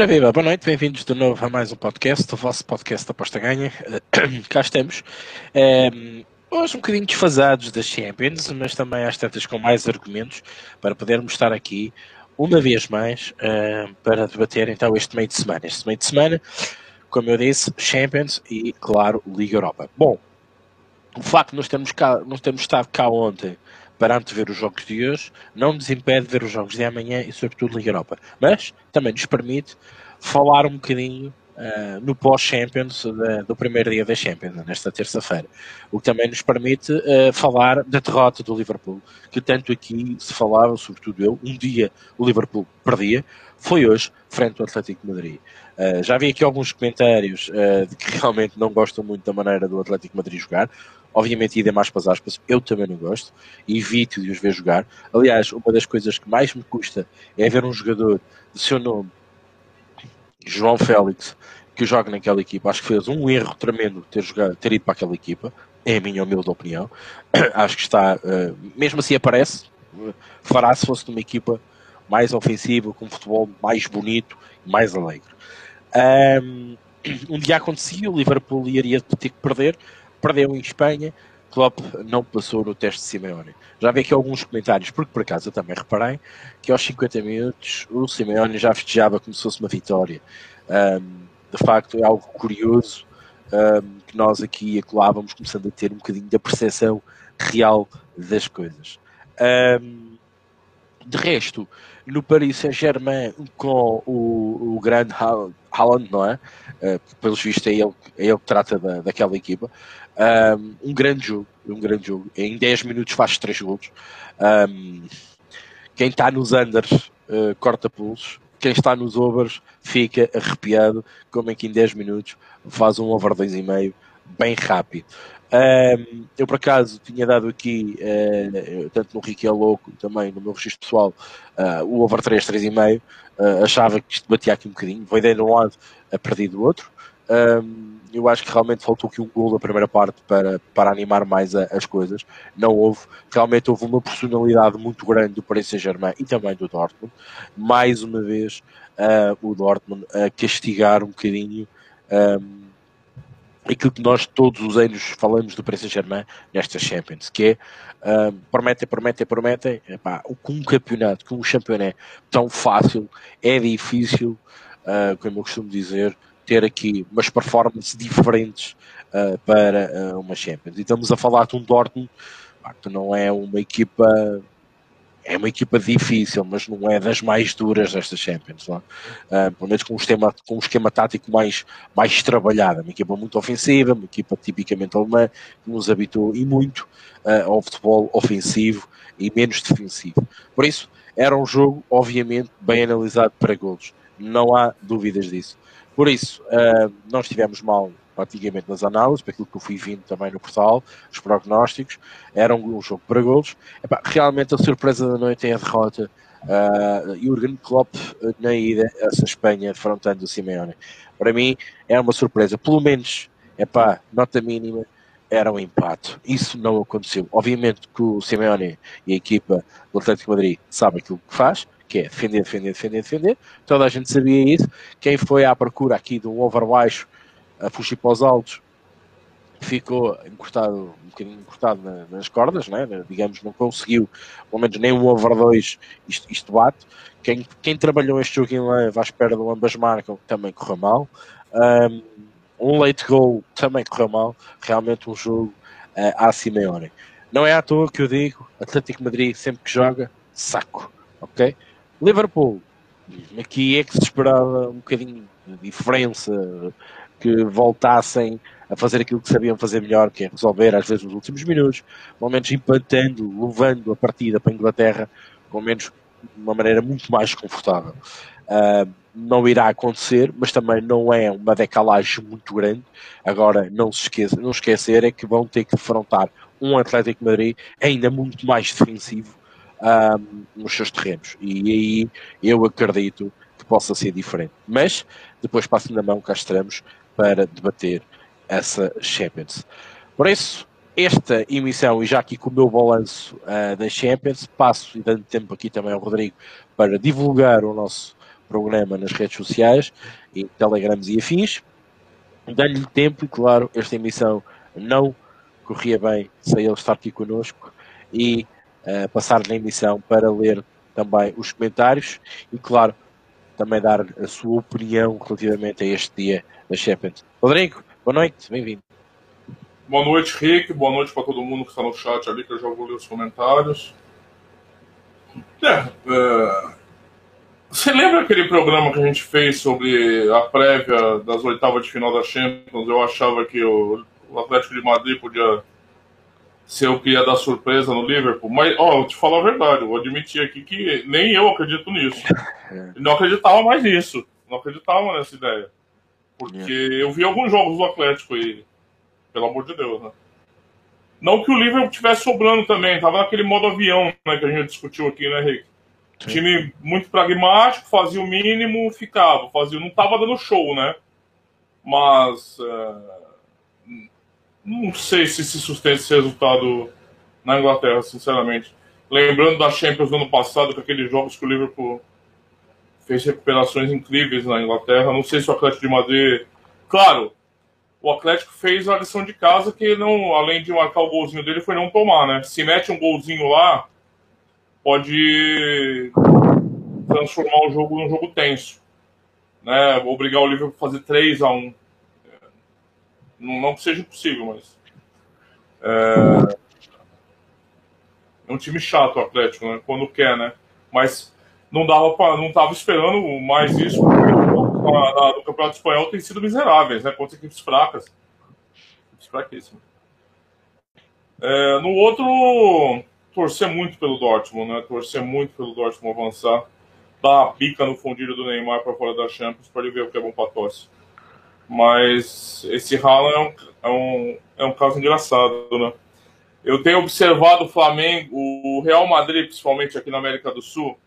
Ora viva, boa noite, bem-vindos de novo a mais um podcast, o vosso podcast da Aposta Ganha. Cá estamos. Um, hoje um bocadinho desfasados das Champions, mas também às tantas com mais argumentos para podermos estar aqui uma vez mais uh, para debater então este meio de semana. Este meio de semana, como eu disse, Champions e, claro, Liga Europa. Bom, o facto de nós termos, cá, nós termos estado cá ontem para antever os jogos de hoje, não nos impede de ver os jogos de amanhã e, sobretudo, Liga Europa. Mas também nos permite falar um bocadinho uh, no pós-Champions do primeiro dia da Champions, nesta terça-feira. O que também nos permite uh, falar da derrota do Liverpool, que tanto aqui se falava, sobretudo eu, um dia o Liverpool perdia, foi hoje, frente ao Atlético de Madrid. Uh, já vi aqui alguns comentários de que realmente não gostam muito da maneira do Atlético de Madrid jogar. Obviamente, idem mais para as aspas, eu também não gosto, evito de os ver jogar. Aliás, uma das coisas que mais me custa é ver um jogador de seu nome, João Félix, que joga naquela equipa. Acho que fez um erro tremendo ter, jogado, ter ido para aquela equipa, é a minha humilde opinião. Acho que está, uh, mesmo assim aparece, fará se fosse numa equipa mais ofensiva, com um futebol mais bonito e mais alegre. Um, um dia acontecia, o Liverpool iria ter que perder, perdeu em Espanha, Klopp não passou no teste de Simeone. Já vi aqui alguns comentários, porque por acaso eu também reparei que aos 50 minutos o Simeone já festejava como se fosse uma vitória. Um, de facto, é algo curioso um, que nós aqui e acolá vamos começando a ter um bocadinho da percepção real das coisas. Um, de resto, no Paris Saint-Germain com o, o grande Haaland, não é? Uh, pelos vistos é ele, é ele que trata da, daquela equipa. Um, um, grande jogo, um grande jogo. Em 10 minutos faz 3 gols. Um, quem está nos unders uh, corta pulsos. Quem está nos overs fica arrepiado, como é que em 10 minutos faz um over 2,5 bem rápido. Um, eu por acaso tinha dado aqui, uh, tanto no Ricky Louco, também no meu registro pessoal, uh, o over 3, 3,5. Uh, achava que isto batia aqui um bocadinho, foi de um lado a perder do outro. Um, eu acho que realmente faltou aqui um gol da primeira parte para, para animar mais a, as coisas. Não houve. Realmente houve uma personalidade muito grande do Paris Saint-Germain e também do Dortmund. Mais uma vez, uh, o Dortmund a castigar um bocadinho um, aquilo que nós todos os anos falamos do Paris Saint-Germain nestas Champions, que é um, prometem, prometem, prometem. Epá, com um campeonato, com um campeonato tão fácil, é difícil, uh, como eu costumo dizer ter aqui umas performances diferentes uh, para uh, uma Champions. E estamos a falar de um Dortmund que não é uma equipa é uma equipa difícil, mas não é das mais duras destas Champions, Uh, pelo menos com um, esquema, com um esquema tático mais, mais trabalhado. Uma equipa muito ofensiva, uma equipa tipicamente alemã, que nos habitou e muito ao futebol ofensivo e menos defensivo. Por isso, era um jogo, obviamente, bem analisado para golos. Não há dúvidas disso. Por isso, uh, nós estivemos mal praticamente nas análises, para aquilo que eu fui vindo também no portal, os prognósticos, era um, um jogo para golos. Epá, realmente a surpresa da noite é a derrota uh, Jurgen Klopp na ida a essa Espanha, afrontando o Simeone. Para mim é uma surpresa, pelo menos, epá, nota mínima, era um empate. Isso não aconteceu. Obviamente que o Simeone e a equipa do Atlético Madrid sabem aquilo que faz, que é defender, defender, defender, defender. Toda a gente sabia isso. Quem foi à procura aqui um over baixo a fugir para os altos ficou encurtado, um bocadinho encurtado na, nas cordas, né? digamos, não conseguiu, pelo menos nem um over 2 isto, isto bate. Quem, quem trabalhou este jogo em leve à espera de ambas marcam também correu mal. Um, um late goal também correu mal. Realmente um jogo uh, à Simeone. Não é à toa que eu digo, Atlético Madrid sempre que joga, saco, ok? Liverpool, aqui é que se esperava um bocadinho de diferença, que voltassem a fazer aquilo que sabiam fazer melhor, que é resolver às vezes nos últimos minutos, pelo menos empatando, levando a partida para a Inglaterra, com menos uma maneira muito mais confortável. Uh, não irá acontecer, mas também não é uma decalagem muito grande. Agora, não se esqueça, não esquecer é que vão ter que defrontar um Atlético Madrid ainda muito mais defensivo um, nos seus terrenos. E aí eu acredito que possa ser diferente. Mas depois passo na mão, cá estaremos para debater essa Champions. Por isso, esta emissão, e já aqui com o meu balanço uh, da Champions, passo e dando tempo aqui também ao Rodrigo para divulgar o nosso programa nas redes sociais, e telegrams e afins. Dando-lhe tempo, e claro, esta emissão não corria bem sem ele estar aqui connosco e passar na emissão para ler também os comentários e, claro, também dar a sua opinião relativamente a este dia da Champions. Rodrigo, boa noite, bem-vindo. Boa noite, Rick. Boa noite para todo mundo que está no chat ali, que eu já vou ler os comentários. É, é, você lembra aquele programa que a gente fez sobre a prévia das oitavas de final da Champions? Eu achava que o Atlético de Madrid podia ser o que ia dar surpresa no Liverpool. Mas, ó, vou te falar a verdade, eu vou admitir aqui que nem eu acredito nisso. É. Não acreditava mais nisso. Não acreditava nessa ideia. Porque é. eu vi alguns jogos do Atlético aí. Pelo amor de Deus, né? Não que o Liverpool tivesse sobrando também, tava naquele modo avião né, que a gente discutiu aqui, né, Rick? Sim. Time muito pragmático, fazia o mínimo, ficava. Fazia, não tava dando show, né? Mas é, não sei se se sustenta esse resultado na Inglaterra, sinceramente. Lembrando da Champions do ano passado, com aqueles jogos que o Liverpool fez recuperações incríveis na Inglaterra. Não sei se o Atlético de Madrid. Claro, o Atlético fez a lição de casa que não, além de marcar o golzinho dele, foi não tomar, né? Se mete um golzinho lá, pode transformar o jogo num jogo tenso, né? Obrigar o Liverpool a fazer 3 a 1 não, não que seja impossível, mas é, é um time chato o Atlético, né? Quando quer, né? Mas não dava não tava esperando mais isso na, do Campeonato Espanhol tem sido miseráveis, né? Contra equipes fracas. Equipes fraquíssimas. É, no outro, torcer muito pelo Dortmund, né? Torcer muito pelo Dortmund avançar. Dar a pica no fundilho do Neymar para fora da Champions para ele ver o que é bom para tosse. Mas esse Haaland é um, é, um, é um caso engraçado, né? Eu tenho observado o Flamengo, o Real Madrid, principalmente aqui na América do Sul,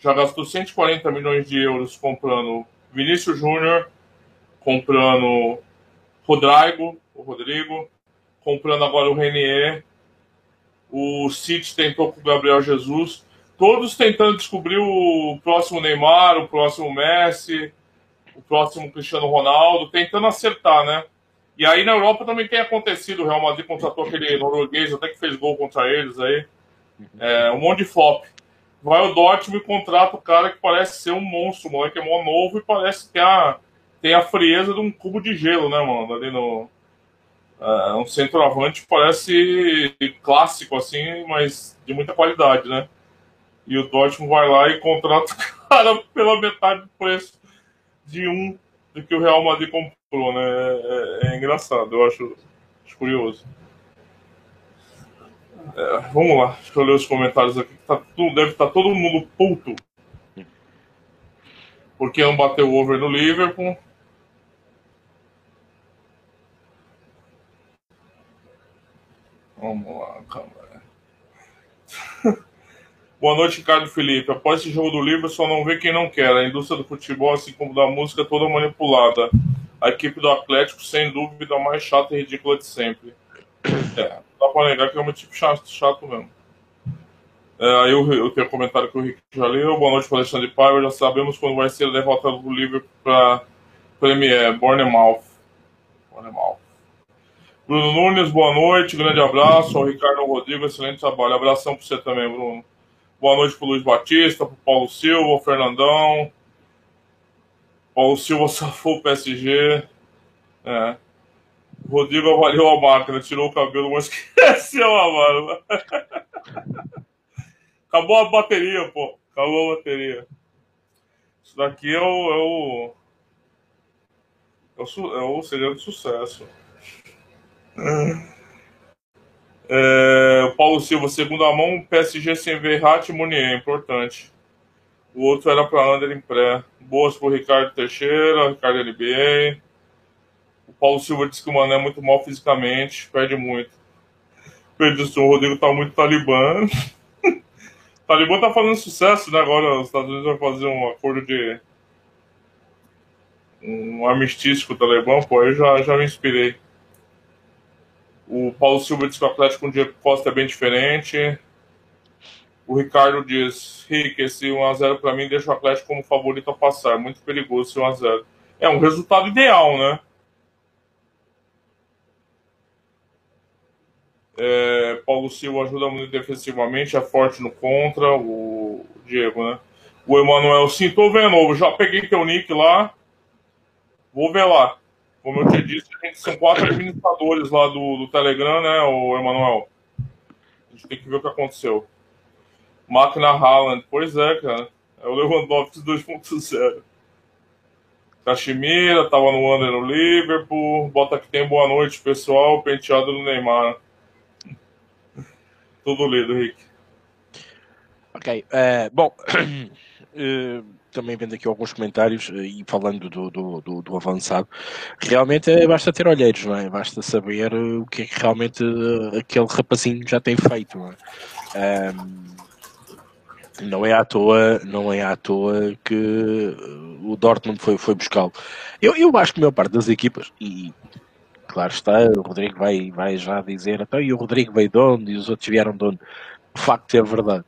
já gastou 140 milhões de euros comprando Vinícius Júnior comprando Rodrigo, o Rodrigo, comprando agora o Renier, o City tentou com o Gabriel Jesus, todos tentando descobrir o próximo Neymar, o próximo Messi, o próximo Cristiano Ronaldo, tentando acertar, né? E aí na Europa também tem acontecido, o Real Madrid contratou aquele norueguês, até que fez gol contra eles aí, é, um monte de flop vai o Dortmund e contrata o cara que parece ser um monstro, o moleque é mó novo e parece ter a, tem a frieza de um cubo de gelo, né, mano? Ali no. Uh, um centroavante parece clássico, assim, mas de muita qualidade, né? E o Dortmund vai lá e contrata o cara pela metade do preço de um do que o Real Madrid comprou, né? É, é, é engraçado, eu acho, acho curioso. É, vamos lá, deixa eu ler os comentários aqui. Tá, deve estar tá todo mundo puto. Porque não bateu over no Liverpool. Vamos lá, calma. Boa noite, Ricardo Felipe. Após esse jogo do Liverpool, só não vê quem não quer. A indústria do futebol, assim como da música, toda manipulada. A equipe do Atlético, sem dúvida, a mais chata e ridícula de sempre. É dá pra negar que é um tipo chato, chato mesmo. É, aí eu, eu tenho um comentário que o Rick já leu. Boa noite Alexandre Paiva. Já sabemos quando vai ser a derrota do Liverpool para Premier Bournemouth. Bournemouth. Bruno Nunes, boa noite, grande abraço. Ao Ricardo Rodrigo, excelente trabalho. Abração para você também, Bruno. Boa noite para Luiz Batista, para Paulo Silva, o Fernandão. Paulo Silva safou o PSG. É. Rodrigo avaliou a máquina, tirou o cabelo, mas esqueceu a mano. Acabou a bateria, pô. Acabou a bateria. Isso daqui é o. É o, é o, é o segredo de sucesso. É, Paulo Silva, segunda mão, PSG sem Verratti e Munier, importante. O outro era para Ander em pré. Boas pro Ricardo Teixeira, Ricardo NBA. O Paulo Silva disse que o Mané é muito mal fisicamente, perde muito. Pedro o Rodrigo tá muito talibã. talibã tá fazendo sucesso, né? Agora os Estados Unidos vão fazer um acordo de. um armistício com o Talibã, pô, eu já, já me inspirei. O Paulo Silva disse que o Atlético com o Diego Costa é bem diferente. O Ricardo diz: Rick, esse 1x0 para mim deixa o Atlético como favorito a passar. Muito perigoso esse 1x0. É um resultado ideal, né? É, Paulo Silva ajuda muito defensivamente, é forte no contra. O Diego, né? O Emanuel, sim, tô vendo. Já peguei teu nick lá. Vou ver lá. Como eu te disse, gente são quatro administradores lá do, do Telegram, né, o Emanuel? A gente tem que ver o que aconteceu. Máquina Haaland, pois é, cara. É o Lewandowski 2.0. Cachemira, tava no Under no Liverpool. Bota que tem boa noite, pessoal. Penteado do Neymar. Tudo lido, Rick. Ok. Uh, bom, uh, também vendo aqui alguns comentários uh, e falando do, do, do, do, avançado, realmente é, basta ter olheiros, não é? Basta saber o que é que realmente aquele rapazinho já tem feito, não é? Um, não é à toa, não é à toa que o Dortmund foi, foi buscá-lo. Eu, eu acho que a maior parte das equipas, e claro está, o Rodrigo vai, vai já dizer, então, e o Rodrigo veio de onde, e os outros vieram de onde. De facto é verdade.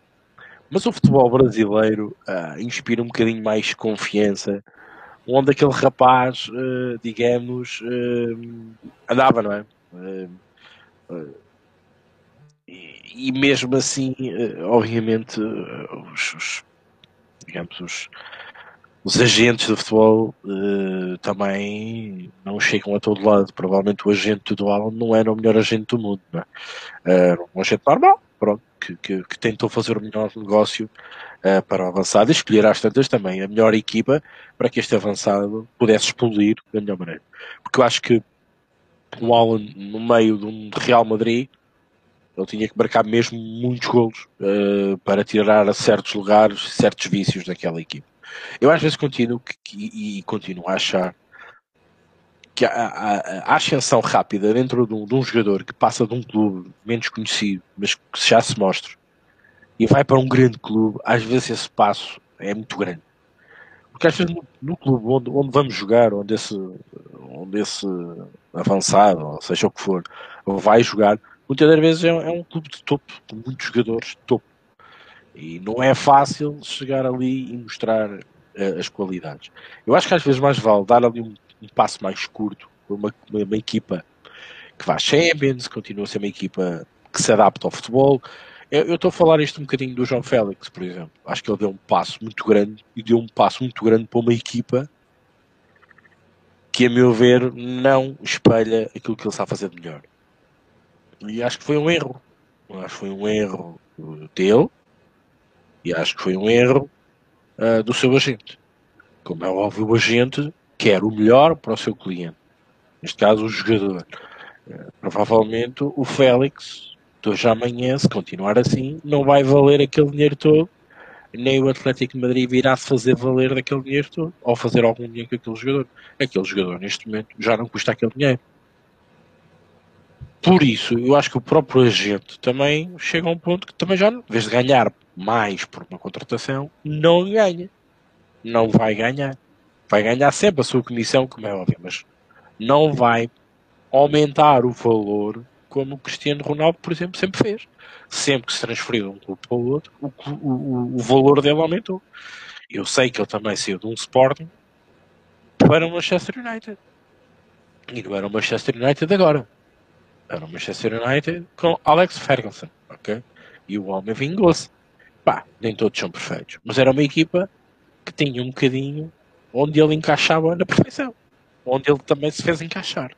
Mas o futebol brasileiro uh, inspira um bocadinho mais confiança, onde aquele rapaz, uh, digamos, uh, andava, não é? E, e, mesmo assim, obviamente, os, os, digamos, os, os agentes de futebol também não chegam a todo lado. Provavelmente o agente do Alan não era o melhor agente do mundo, não é? Era um agente normal, que, que, que tentou fazer o melhor negócio uh, para o avançado e escolher às tantas também a melhor equipa para que este avançado pudesse explodir da melhor maneira. Porque eu acho que o Alan, no meio de um Real Madrid, ele tinha que marcar mesmo muitos golos uh, para tirar a certos lugares, certos vícios daquela equipa. Eu às vezes continuo que, que, e continuo a achar que a, ascensão rápida dentro de um, de um, jogador que passa de um clube menos conhecido, mas que já se mostra, e vai para um grande clube, às vezes esse passo é muito grande. Porque às vezes no, no clube onde, onde, vamos jogar, onde esse, onde esse avançado, seja o que for, vai jogar, muitas das vezes é, é um clube de topo, com muitos jogadores de topo. E não é fácil chegar ali e mostrar uh, as qualidades. Eu acho que às vezes mais vale dar ali um, um passo mais curto para uma, uma, uma, equipa que faz Champions, continua a ser uma equipa que se adapta ao futebol. Eu, estou a falar isto um bocadinho do João Félix, por exemplo. Acho que ele deu um passo muito grande e deu um passo muito grande para uma equipa que, a meu ver, não espelha aquilo que ele está a fazer de melhor. E acho que foi um erro. Acho que foi um erro dele, e acho que foi um erro uh, do seu agente. Como é óbvio, o agente quer o melhor para o seu cliente. Neste caso, o jogador. Uh, provavelmente o Félix, de hoje à amanhã, se continuar assim, não vai valer aquele dinheiro todo, nem o Atlético de Madrid virá fazer valer daquele dinheiro todo, ou fazer algum dinheiro com aquele jogador. Aquele jogador, neste momento, já não custa aquele dinheiro. Por isso, eu acho que o próprio agente também chega a um ponto que também já, em vez de ganhar mais por uma contratação, não ganha. Não vai ganhar. Vai ganhar sempre a sua comissão, como é óbvio, mas não vai aumentar o valor como o Cristiano Ronaldo, por exemplo, sempre fez. Sempre que se transferiu de um clube para o outro, o, o, o valor dele aumentou. Eu sei que ele também saiu de um Sporting para o Manchester United. E não era o Manchester United agora. Era o Manchester United com Alex Ferguson, ok? E o homem vingou-se. Pá, nem todos são perfeitos. Mas era uma equipa que tinha um bocadinho onde ele encaixava na perfeição. Onde ele também se fez encaixar.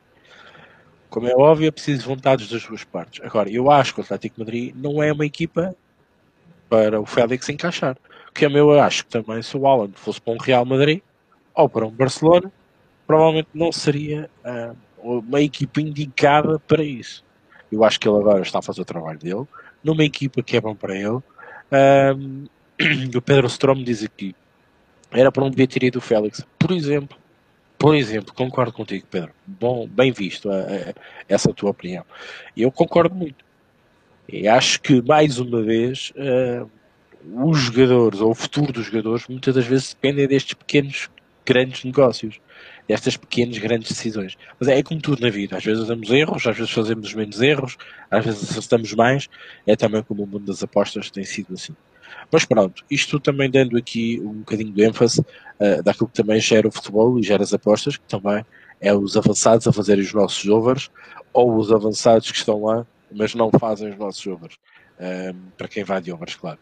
Como é óbvio, é preciso vontades das duas partes. Agora, eu acho que o Atlético Madrid não é uma equipa para o Félix encaixar. Que é meu, eu acho que também se o Alan fosse para um Real Madrid ou para um Barcelona, provavelmente não seria uh, uma equipa indicada para isso. Eu acho que ele agora está a fazer o trabalho dele, numa equipa que é bom para ele. Um, o Pedro Strom diz aqui, era para onde devia ter ido o Félix. Por exemplo, por exemplo, concordo contigo, Pedro. Bom, bem visto a, a, essa tua opinião. Eu concordo muito. E acho que, mais uma vez, uh, os jogadores, ou o futuro dos jogadores, muitas das vezes dependem destes pequenos, grandes negócios destas pequenas, grandes decisões. Mas é, é como tudo na vida. Às vezes fazemos erros, às vezes fazemos menos erros, às vezes acertamos mais. É também como o mundo das apostas tem sido assim. Mas pronto, isto também dando aqui um bocadinho de ênfase uh, daquilo que também gera o futebol e gera as apostas, que também é os avançados a fazerem os nossos overs, ou os avançados que estão lá, mas não fazem os nossos overs. Uh, para quem vai de overs, claro.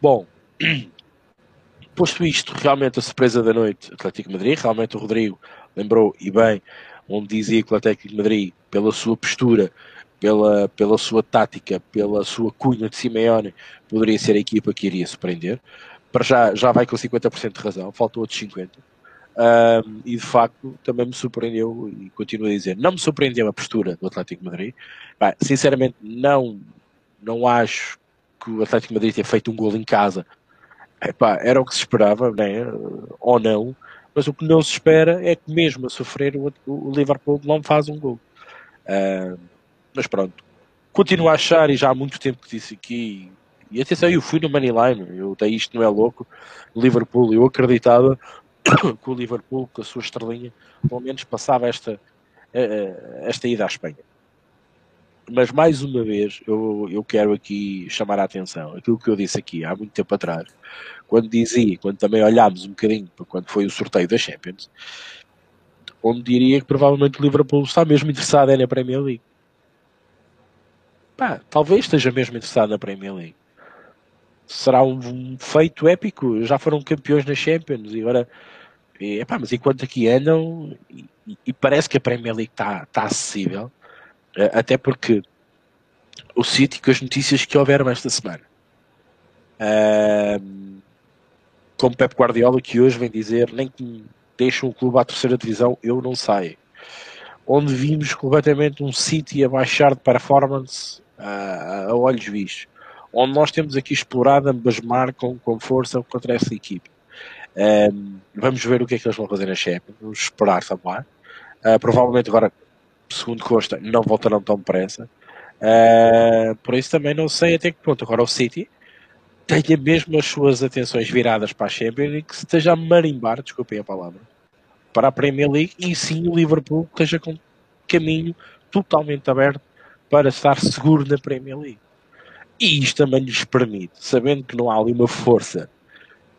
Bom, posto isto, realmente a surpresa da noite, Atlético Madrid, realmente o Rodrigo lembrou, e bem, onde dizia que o Atlético Madrid, pela sua postura, pela, pela sua tática, pela sua cunha de Simeone, poderia ser a equipa que iria surpreender. Para já, já vai com 50% de razão, faltam outros 50%. Um, e de facto também me surpreendeu, e continuo a dizer, não me surpreendeu a postura do Atlético Madrid. Bem, sinceramente, não, não acho que o Atlético Madrid tenha feito um gol em casa. Epá, era o que se esperava, né? ou não, mas o que não se espera é que mesmo a sofrer o, o Liverpool não faz um gol. Uh, mas pronto, continuo a achar, e já há muito tempo que disse aqui, e atenção, eu fui no Moneyline, eu dei isto não é louco, Liverpool, eu acreditava que o Liverpool, com a sua estrelinha, pelo menos passava esta, eh, eh, esta ida à Espanha. Mas mais uma vez, eu, eu quero aqui chamar a atenção, aquilo que eu disse aqui há muito tempo atrás, quando dizia, quando também olhámos um bocadinho para quando foi o sorteio da Champions, onde diria que provavelmente o Liverpool está mesmo interessado é na Premier League pá, talvez esteja mesmo interessado na Premier League. Será um, feito épico. Já foram campeões na Champions e agora. E, mas enquanto aqui andam, e, e parece que a Premier League está tá acessível, eh, até porque o City, com as notícias que houveram esta semana, um, como Pep Guardiola, que hoje vem dizer: nem que deixem o clube à terceira divisão, eu não saio. Onde vimos completamente um City a baixar de performance a, a olhos vistos, onde nós temos aqui explorado ambas marcam com força contra essa equipe. Um, vamos ver o que é que eles vão fazer na Champions, vamos esperar também. Uh, provavelmente agora, segundo Costa, não voltarão tão depressa. Uh, por isso também não sei até que ponto agora o City tenha mesmo as suas atenções viradas para a Champions e que se esteja a marimbar, desculpem a palavra, para a Premier League e sim o Liverpool esteja com caminho totalmente aberto para estar seguro na Premier League. E isto também lhes permite, sabendo que não há ali uma força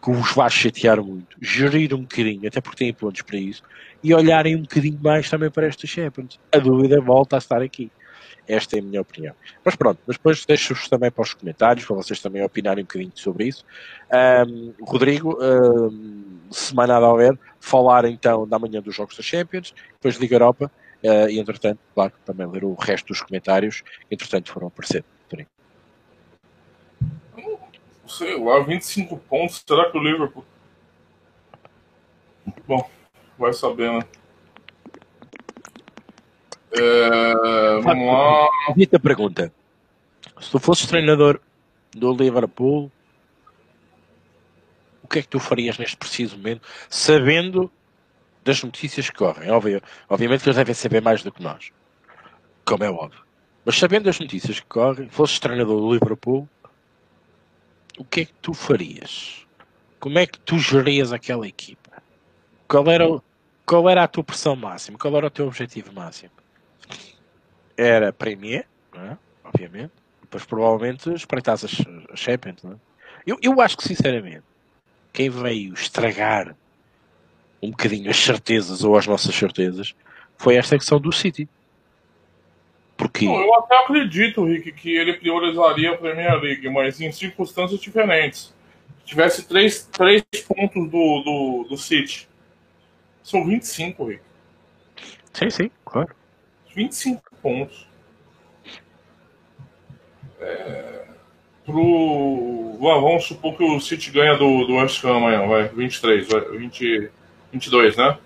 que os vá chatear muito, gerir um bocadinho, até porque têm pontos para isso, e olharem um bocadinho mais também para esta Champions. A dúvida volta a estar aqui. Esta é a minha opinião. Mas pronto, mas depois deixo-vos também para os comentários, para vocês também opinarem um bocadinho sobre isso. Um, Rodrigo, um, semana a houver, falar então da manhã dos Jogos da Champions, depois Liga Europa, Uh, e entretanto, claro, também ler o resto dos comentários, entretanto foram aparecendo. Sei lá, 25 pontos, será que o Liverpool. Bom, vai saber, né? É, vamos lá. Dita pergunta: se tu fosses treinador do Liverpool, o que é que tu farias neste preciso momento, sabendo das notícias que correm. Obviamente que eles devem saber mais do que nós, como é óbvio. Mas sabendo das notícias que correm, fosses treinador do Liverpool, o que é que tu farias? Como é que tu gerias aquela equipa? Qual era, qual era a tua pressão máxima? Qual era o teu objetivo máximo? Era Premier, é? obviamente. Depois provavelmente espreitas as, as Champions. É? Eu, eu acho que sinceramente quem veio estragar um bocadinho as certezas ou as nossas certezas foi esta questão do City. Porque... Não, eu até acredito, Rick, que ele priorizaria a Premier League, mas em circunstâncias diferentes. Se tivesse três, três pontos do, do, do City. São 25, Rick. Sim, sim, claro. 25 pontos. É, pro, vamos supor que o City ganha do, do West Ham amanhã, vai, 23, vai, 20, 22, né?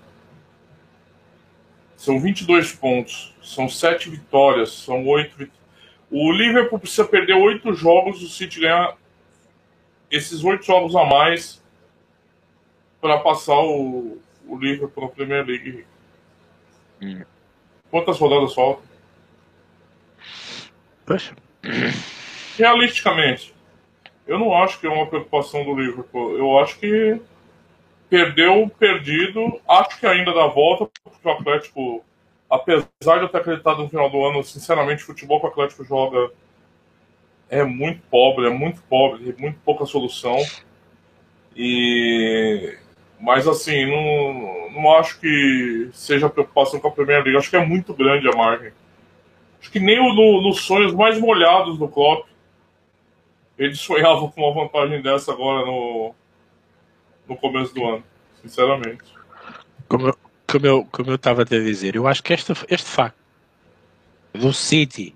São 22 pontos, são 7 vitórias, são 8 vitórias. O Liverpool precisa perder 8 jogos, o City ganhar esses 8 jogos a mais para passar o, o Liverpool na Premier League. Hum. Quantas rodadas faltam? Poxa. Realisticamente, eu não acho que é uma preocupação do Liverpool. Eu acho que perdeu, perdido. Acho que ainda dá volta, porque o Atlético, apesar de eu ter acreditado no final do ano, sinceramente, o futebol que o Atlético joga é muito pobre, é muito pobre, tem muito pouca solução. E mas assim, não, não acho que seja preocupação com a Primeira Liga. Acho que é muito grande a margem. Acho que nem no, nos sonhos mais molhados do Klopp ele sonhava com uma vantagem dessa agora no, no começo do ano, sinceramente. Como eu, como eu, como eu estava a dizer, eu acho que este, este facto do City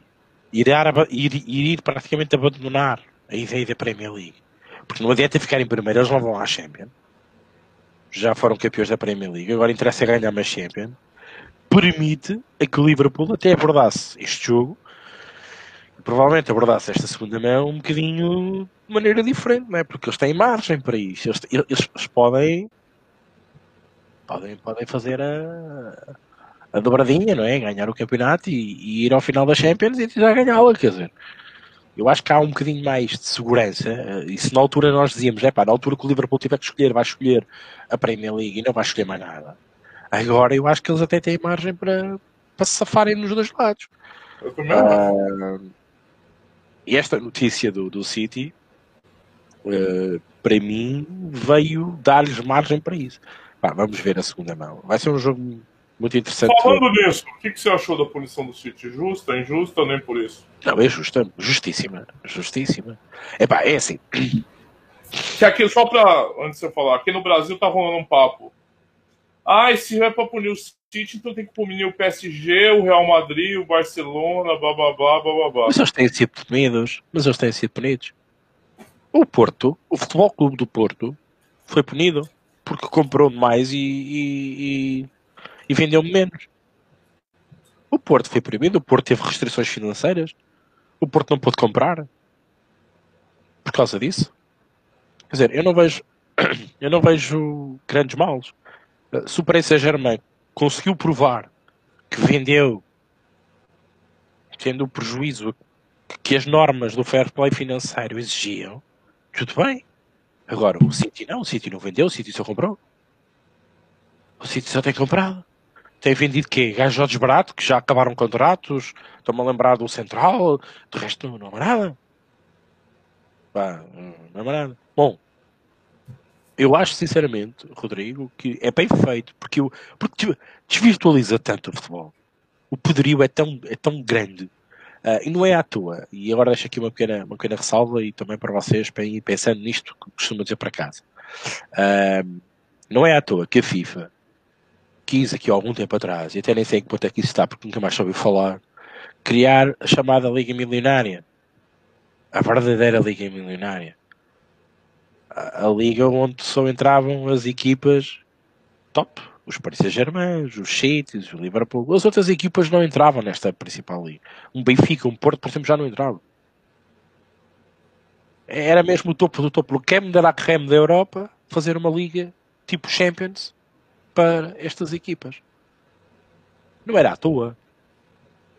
ir, ir, ir praticamente abandonar a ideia da Premier League, porque não adianta ficar em primeiro, eles não vão à Champions. Já foram campeões da Premier League, agora interessa ganhar mais Champions. Permite a que o Liverpool até abordasse este jogo provavelmente abordasse esta segunda mão um bocadinho de maneira diferente, não é? Porque eles têm margem para isso. Eles, eles, eles podem, podem, podem fazer a, a dobradinha, não é? Ganhar o campeonato e, e ir ao final da Champions e já ganhá-la, quer dizer. Eu acho que há um bocadinho mais de segurança. E se na altura nós dizíamos, é pá, na altura que o Liverpool tiver que escolher, vai escolher a Premier League e não vai escolher mais nada. Agora eu acho que eles até têm margem para, para se safarem nos dois lados. Eu também uh, e esta notícia do, do City, uh, para mim, veio dar-lhes margem para isso. Pá, vamos ver a segunda mão. Vai ser um jogo muito interessante. Falando nisso, o que, que você achou da punição do City? Justa, injusta ou nem por isso? Não, é justa, justíssima. Justíssima. Epá, é assim. Que aqui, só para antes de você falar, aqui no Brasil tá rolando um papo. Ah, se vai para punir o City, então tem que punir o PSG, o Real Madrid, o Barcelona, blá blá. Mas eles têm sido punidos. Mas eles têm sido punidos. O Porto, o Futebol Clube do Porto, foi punido porque comprou mais e, e, e, e vendeu menos. O Porto foi proibido, o Porto teve restrições financeiras, o Porto não pôde comprar por causa disso. Quer dizer, eu não vejo, eu não vejo grandes males. Se o Paris Saint-Germain conseguiu provar que vendeu tendo o prejuízo que as normas do fair play financeiro exigiam, tudo bem. Agora, o City não, o City não vendeu, o City só comprou. O City só tem comprado. Tem vendido quê? Gajos barato, que já acabaram contratos, estou-me a lembrar do Central, de resto não, não há nada. Pá, não há nada. Bom, eu acho sinceramente, Rodrigo, que é bem feito, porque, eu, porque desvirtualiza tanto o futebol. O poderio é tão, é tão grande. Uh, e não é à toa. E agora deixo aqui uma pequena, uma pequena ressalva e também para vocês, para ir pensando nisto que costumo dizer para casa. Uh, não é à toa que a FIFA quis aqui há algum tempo atrás, e até nem sei em que ponto é que isso está, porque nunca mais soube falar, criar a chamada Liga Milionária. A verdadeira Liga Milionária a, liga onde só entravam as equipas top, os Paris Saint-Germain, os City, o Liverpool. As outras equipas não entravam nesta principal liga. Um Benfica, um Porto, por exemplo, já não entravam. Era mesmo o topo do topo, creme de la creme da Europa, fazer uma liga tipo Champions para estas equipas. Não era à toa.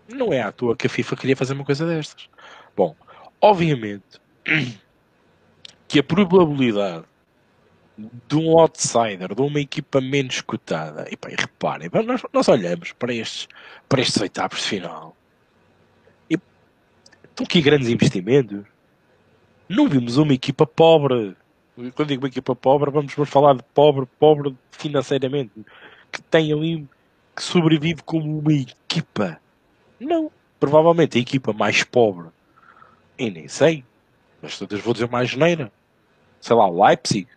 Não é à toa que a FIFA queria fazer uma coisa destas. Bom, obviamente que a probabilidade de um outsider, de uma equipa menos cotada, e, pá, e reparem, nós, nós, olhamos para estes, para estes oitavos de final e estão aqui grandes investimentos. Não vimos uma equipa pobre. Quando digo uma equipa pobre, vamos, vamos falar de pobre, pobre financeiramente, que tem ali, que sobrevive como uma equipa. Não. Provavelmente a equipa mais pobre, e nem sei, mas todas vou dizer mais geneira sei lá, Leipzig,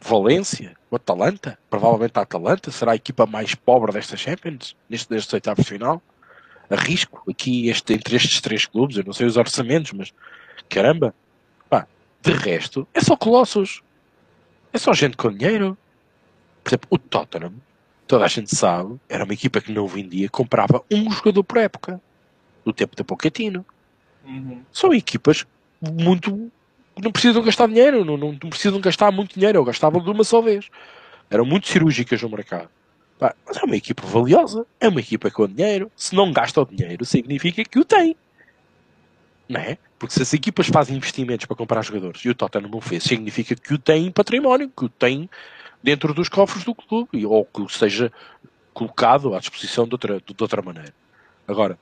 Valência, o Atalanta, provavelmente a Atalanta será a equipa mais pobre desta Champions, neste, destes oitavos de final. Arrisco aqui este, entre estes três clubes, eu não sei os orçamentos, mas caramba, pá, de resto, é só colossos, é só gente com dinheiro. Por exemplo, o Tottenham, toda a gente sabe, era uma equipa que não vendia, comprava um jogador por época, do tempo de Pochettino. Uhum. São equipas muito não precisam gastar dinheiro, não, não, não precisam gastar muito dinheiro, eu gastava de uma só vez. Eram muito cirúrgicas no mercado. Pá, mas é uma equipa valiosa, é uma equipa com dinheiro. Se não gasta o dinheiro, significa que o tem. Não é? Porque se as equipas fazem investimentos para comprar jogadores e o Tottenham não fez, significa que o tem em património, que o tem dentro dos cofres do clube, ou que seja colocado à disposição de outra, de outra maneira. Agora,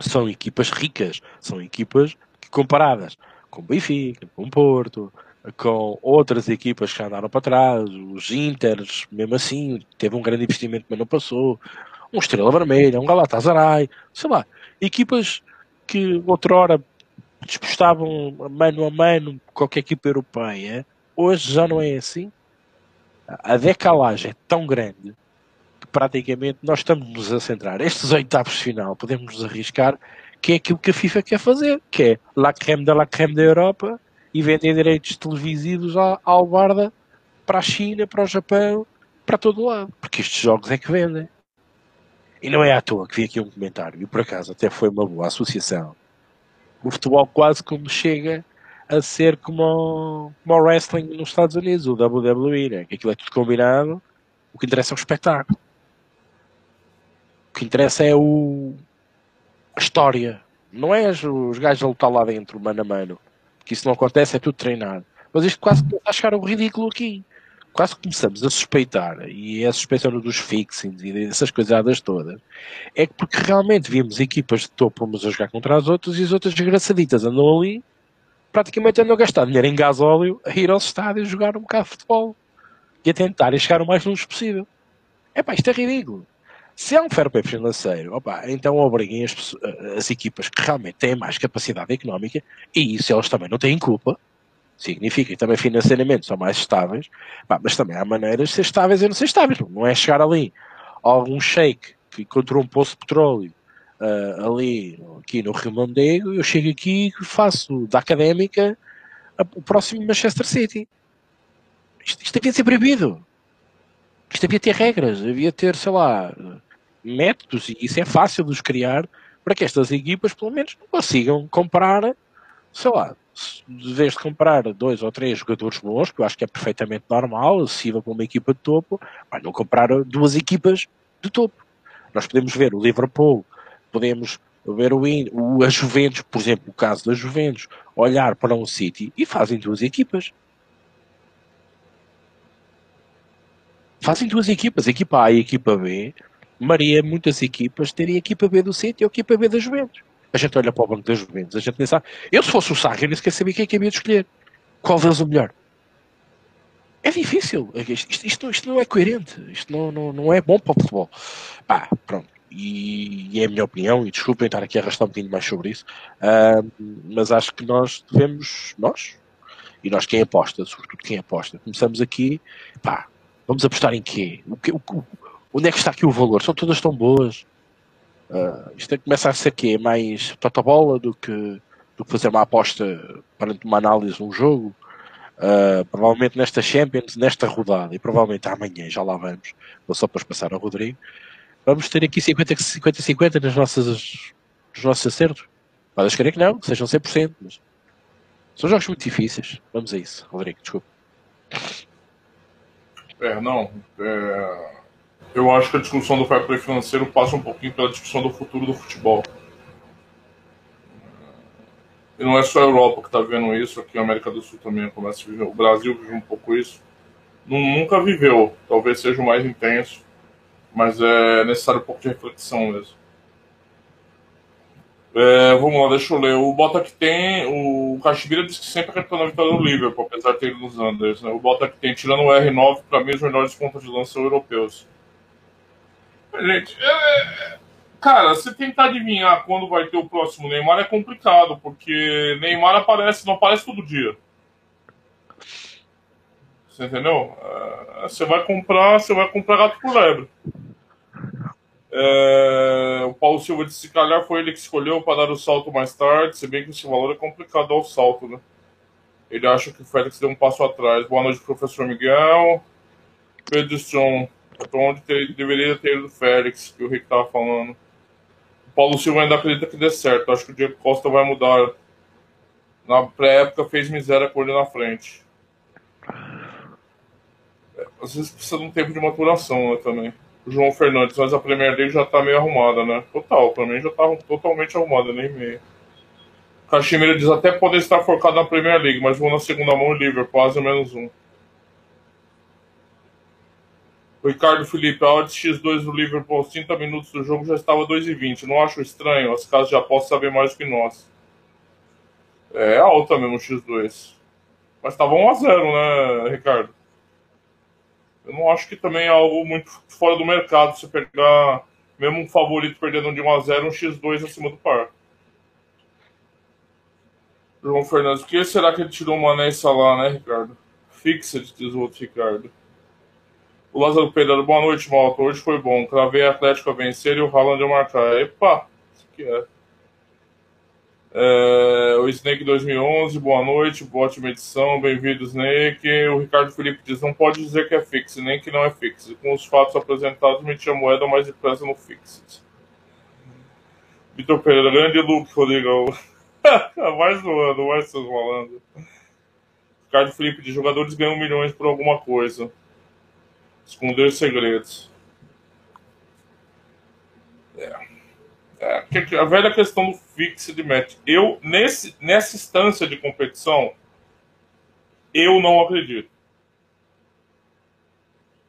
são equipas ricas, são equipas comparadas com o Benfica, com o Porto, com outras equipas que andaram para trás, os Inters, mesmo assim, teve um grande investimento, mas não passou. Um Estrela Vermelha, um Galatasaray, sei lá, equipas que outrora disputavam mano a mano qualquer equipa europeia, hoje já não é assim. A decalagem é tão grande que praticamente nós estamos a centrar. Estes oitavos de final podemos nos arriscar que é aquilo que a FIFA quer fazer, que é la creme de la creme da Europa e vender direitos televisivos à Albarda para a China, para o Japão, para todo lado. Porque estes jogos é que vendem. E não é à toa que vi aqui um comentário, e por acaso até foi uma boa associação. O futebol quase como chega a ser como, como o wrestling nos Estados Unidos, o WWE, né? aquilo é tudo combinado. O que interessa é o espetáculo. O que interessa é o, história. Não é os gajos a lutar lá dentro, mano a mano que isso não acontece, é tudo treinado. Mas isto quase começa a chegar ao ridículo aqui. Quase começamos a suspeitar, e é a suspeição dos fixings e dessas coisadas todas, é que porque realmente vimos equipas de topo umas a jogar contra as outras e as outras desgraçaditas andam ali, praticamente andam a gastar dinheiro em gasóleo a ir ao estádio jogar um bocado de futebol e a tentar chegar o mais longe possível. É pá, isto é ridículo. Se há um fair play financeiro, opa, então obriguem as, as, equipas que realmente têm mais capacidade económica, e isso elas também não têm culpa, significa que também financeiramente são mais estáveis, mas também há maneiras de ser estáveis e não ser estáveis. Não é chegar ali algum shake que encontrou um poço de petróleo uh, ali, aqui no Rio Mondego, eu chego aqui e faço da académica o próximo Manchester City. Isto, isto devia ser proibido. Isto devia ter regras, devia ter, sei lá, métodos, e isso é fácil de os criar, para que estas equipas, pelo menos, consigam comprar, sei lá, de vez de comprar dois ou três jogadores bons, que eu acho que é perfeitamente normal, acessível para uma equipa de topo, mas não comprar duas equipas de topo. Nós podemos ver o Liverpool, podemos ver o, o a Juventus, por exemplo, o caso da Juventus, olhar para um City e fazem duas equipas. Fazem duas equipas, equipa A e equipa B, Maria, muitas equipas terem a equipa B do City e a equipa B da Juventus. A gente olha para o banco das Juventus, a gente nem sabe. Eu, se fosse o Sarri, nem sequer sabia quem é que havia de escolher. Qual deles o melhor? É difícil. Isto, isto, isto, não é coerente. Isto não, não, não é bom para o futebol. Pá, pronto. E, e, é a minha opinião, e desculpem estar aqui a arrastar um bocadinho mais sobre isso, uh, mas acho que nós devemos, nós, e nós quem aposta, sobretudo quem aposta, começamos aqui, pá, vamos apostar em quê? O, que, o, onde é que está aqui o valor? São todas tão boas. Uh, isto começa a ser quê? mais totobola do que, do que fazer uma aposta perante uma análise de um jogo. Uh, provavelmente nesta Champions, nesta rodada, e provavelmente amanhã, já lá vamos, vou só para passar ao Rodrigo, vamos ter aqui 50-50 nas nossas, nos nossos acertos. Podes querer que não, que sejam 100%, mas são jogos muito difíceis. Vamos a isso, Rodrigo, desculpa. É, não. É eu acho que a discussão do fair play financeiro passa um pouquinho pela discussão do futuro do futebol. E não é só a Europa que está vendo isso, aqui a América do Sul também começa a viver. O Brasil vive um pouco isso. Nunca viveu, talvez seja o mais intenso, mas é necessário um pouco de reflexão mesmo. É, vamos lá, deixa eu ler. O Bota que tem. O Caxibira disse que sempre acreditou na vitória do Liverpool, apesar de ter ido nos Anders. Né? O Bota que tem, tirando o R9, para mim, os melhores pontos de lança europeus. Gente, é... cara, se tentar adivinhar quando vai ter o próximo Neymar é complicado, porque Neymar aparece, não aparece todo dia. Você entendeu? É... Você vai comprar, você vai comprar gato por lebre. É... O Paulo Silva disse que calhar foi ele que escolheu para dar o salto mais tarde, se bem que esse valor é complicado dar o salto, né? Ele acha que o Félix deu um passo atrás. Boa noite, professor Miguel. Pedro Strong onde ter, deveria ter ido o Félix, que o Rick estava falando. O Paulo Silva ainda acredita que dê certo. Acho que o Diego Costa vai mudar. Na pré-época fez miséria com ele na frente. É, às vezes precisa de um tempo de maturação né, também. O João Fernandes, mas a Premier League já tá meio arrumada, né? Total, pra mim já tá totalmente arrumada, nem meio. Caximira diz até poder estar focado na Premier League, mas vou na segunda mão Liverpool, quase menos um. Ricardo Felipe, a odds X2 do Liverpool aos 30 minutos do jogo já estava 2,20. Não acho estranho, as casas já possam saber mais do que nós. É alta mesmo o X2. Mas tava 1x0, né, Ricardo? Eu não acho que também é algo muito fora do mercado você pegar, mesmo um favorito perdendo de 1x0, um X2 acima do par. João Fernandes, o que será que ele tirou o Mané e Salah, né, Ricardo? Fixed, diz o outro Ricardo. O Lázaro Pereira, boa noite, Malta. Hoje foi bom. Cravei Atlético a vencer e o Haaland a marcar. Epa, que é. é. o Snake 2011, boa noite, boa ótima edição, bem-vindo, Snake. O Ricardo Felipe diz: não pode dizer que é fixo, nem que não é fixo. Com os fatos apresentados, meti a moeda mais depressa no fixed. Vitor Pereira, grande look, Rodrigo. mais zoando, mais seus malandros. Ricardo Felipe diz: jogadores ganham milhões por alguma coisa. Esconder segredos. É. é. A velha questão do fixe de match. Eu, nesse, nessa instância de competição, eu não acredito.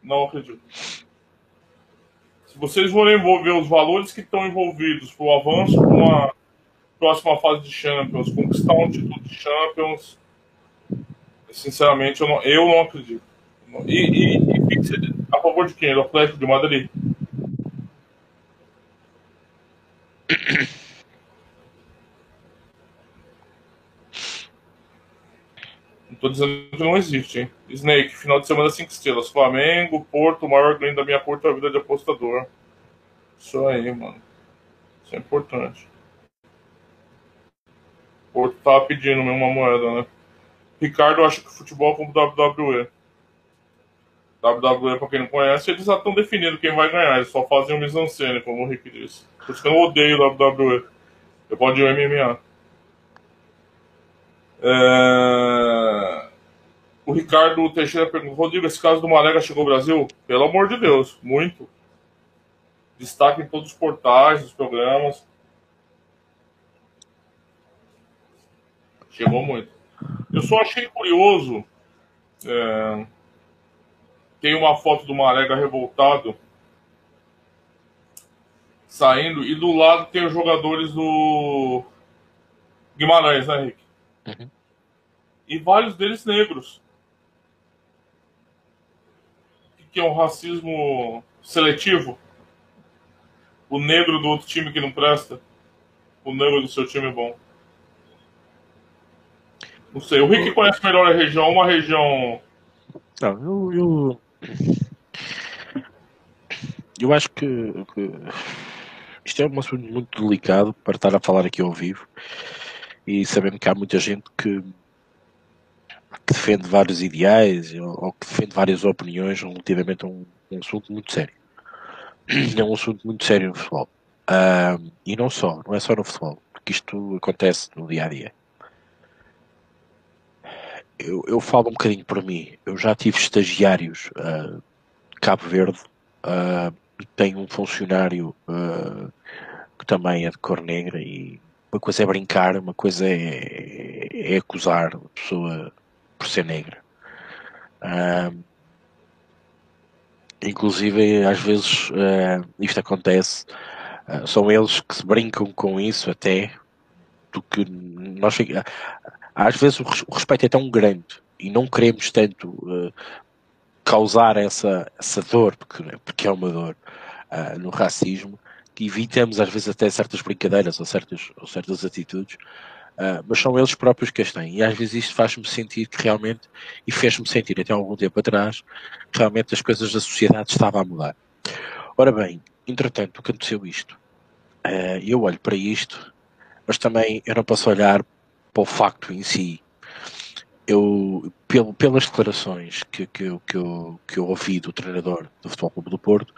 Não acredito. Se vocês forem envolver os valores que estão envolvidos para o avanço para uma próxima fase de Champions, conquistar um título de Champions, sinceramente, eu não, eu não acredito. E, e, e a favor de quem? Do Atlético de Madrid? Não tô dizendo que não existe, hein? Snake, final de semana 5 estrelas. Flamengo, Porto, maior ganho da minha Porto é a vida de apostador. Isso aí, mano. Isso é importante. Porto tava pedindo mesmo uma moeda, né? Ricardo acha que futebol é como WWE. WWE, pra quem não conhece, eles já estão definindo quem vai ganhar. Eles só fazem o mise-en-scène, como o Rick disse. Por isso que eu odeio WWE. Eu gosto de MMA. É... O Ricardo Teixeira perguntou: Rodrigo, esse caso do Marega chegou ao Brasil? Pelo amor de Deus, muito. Destaque em todos os portais, os programas. Chegou muito. Eu só achei curioso. É tem uma foto do Marega revoltado saindo e do lado tem os jogadores do Guimarães, né, Henrique? Uhum. E vários deles negros. Que é um racismo seletivo. O negro do outro time que não presta. O negro do seu time é bom. Não sei. O Rick conhece melhor a região, uma região. Não, eu, eu, eu acho que, que, isto é um assunto muito delicado para estar a falar aqui ao vivo e sabendo que há muita gente que, que defende vários ideais ou, ou, que defende várias opiniões relativamente a um, um, assunto muito sério. É um assunto muito sério no futebol. Uh, e não só, não é só no futebol, porque isto acontece no dia a dia. Eu, eu falo um bocadinho por mim. Eu já tive estagiários uh, Cabo Verde uh, tem um funcionário uh, que também é de cor negra e uma coisa é brincar, uma coisa é, é acusar a pessoa por ser negra. Uh, inclusive, às vezes uh, isto acontece, uh, são eles que se brincam com isso até, do que nós às vezes o, respeito é tão grande e não queremos tanto uh, causar essa, essa dor, porque, porque é uma dor uh, no racismo, que evitamos às vezes até certas brincadeiras ou certas, ou certas atitudes, uh, mas são eles próprios que as têm. E às vezes isto faz-me sentir que realmente, e fez-me sentir até algum tempo atrás, que realmente as coisas da sociedade estavam a mudar. Ora bem, entretanto, aconteceu isto? Uh, eu olho para isto, mas também eu não posso olhar para o facto em si eu, pelo, pelas declarações que, que, que, eu, que eu ouvi do treinador do Futebol Clube do Porto,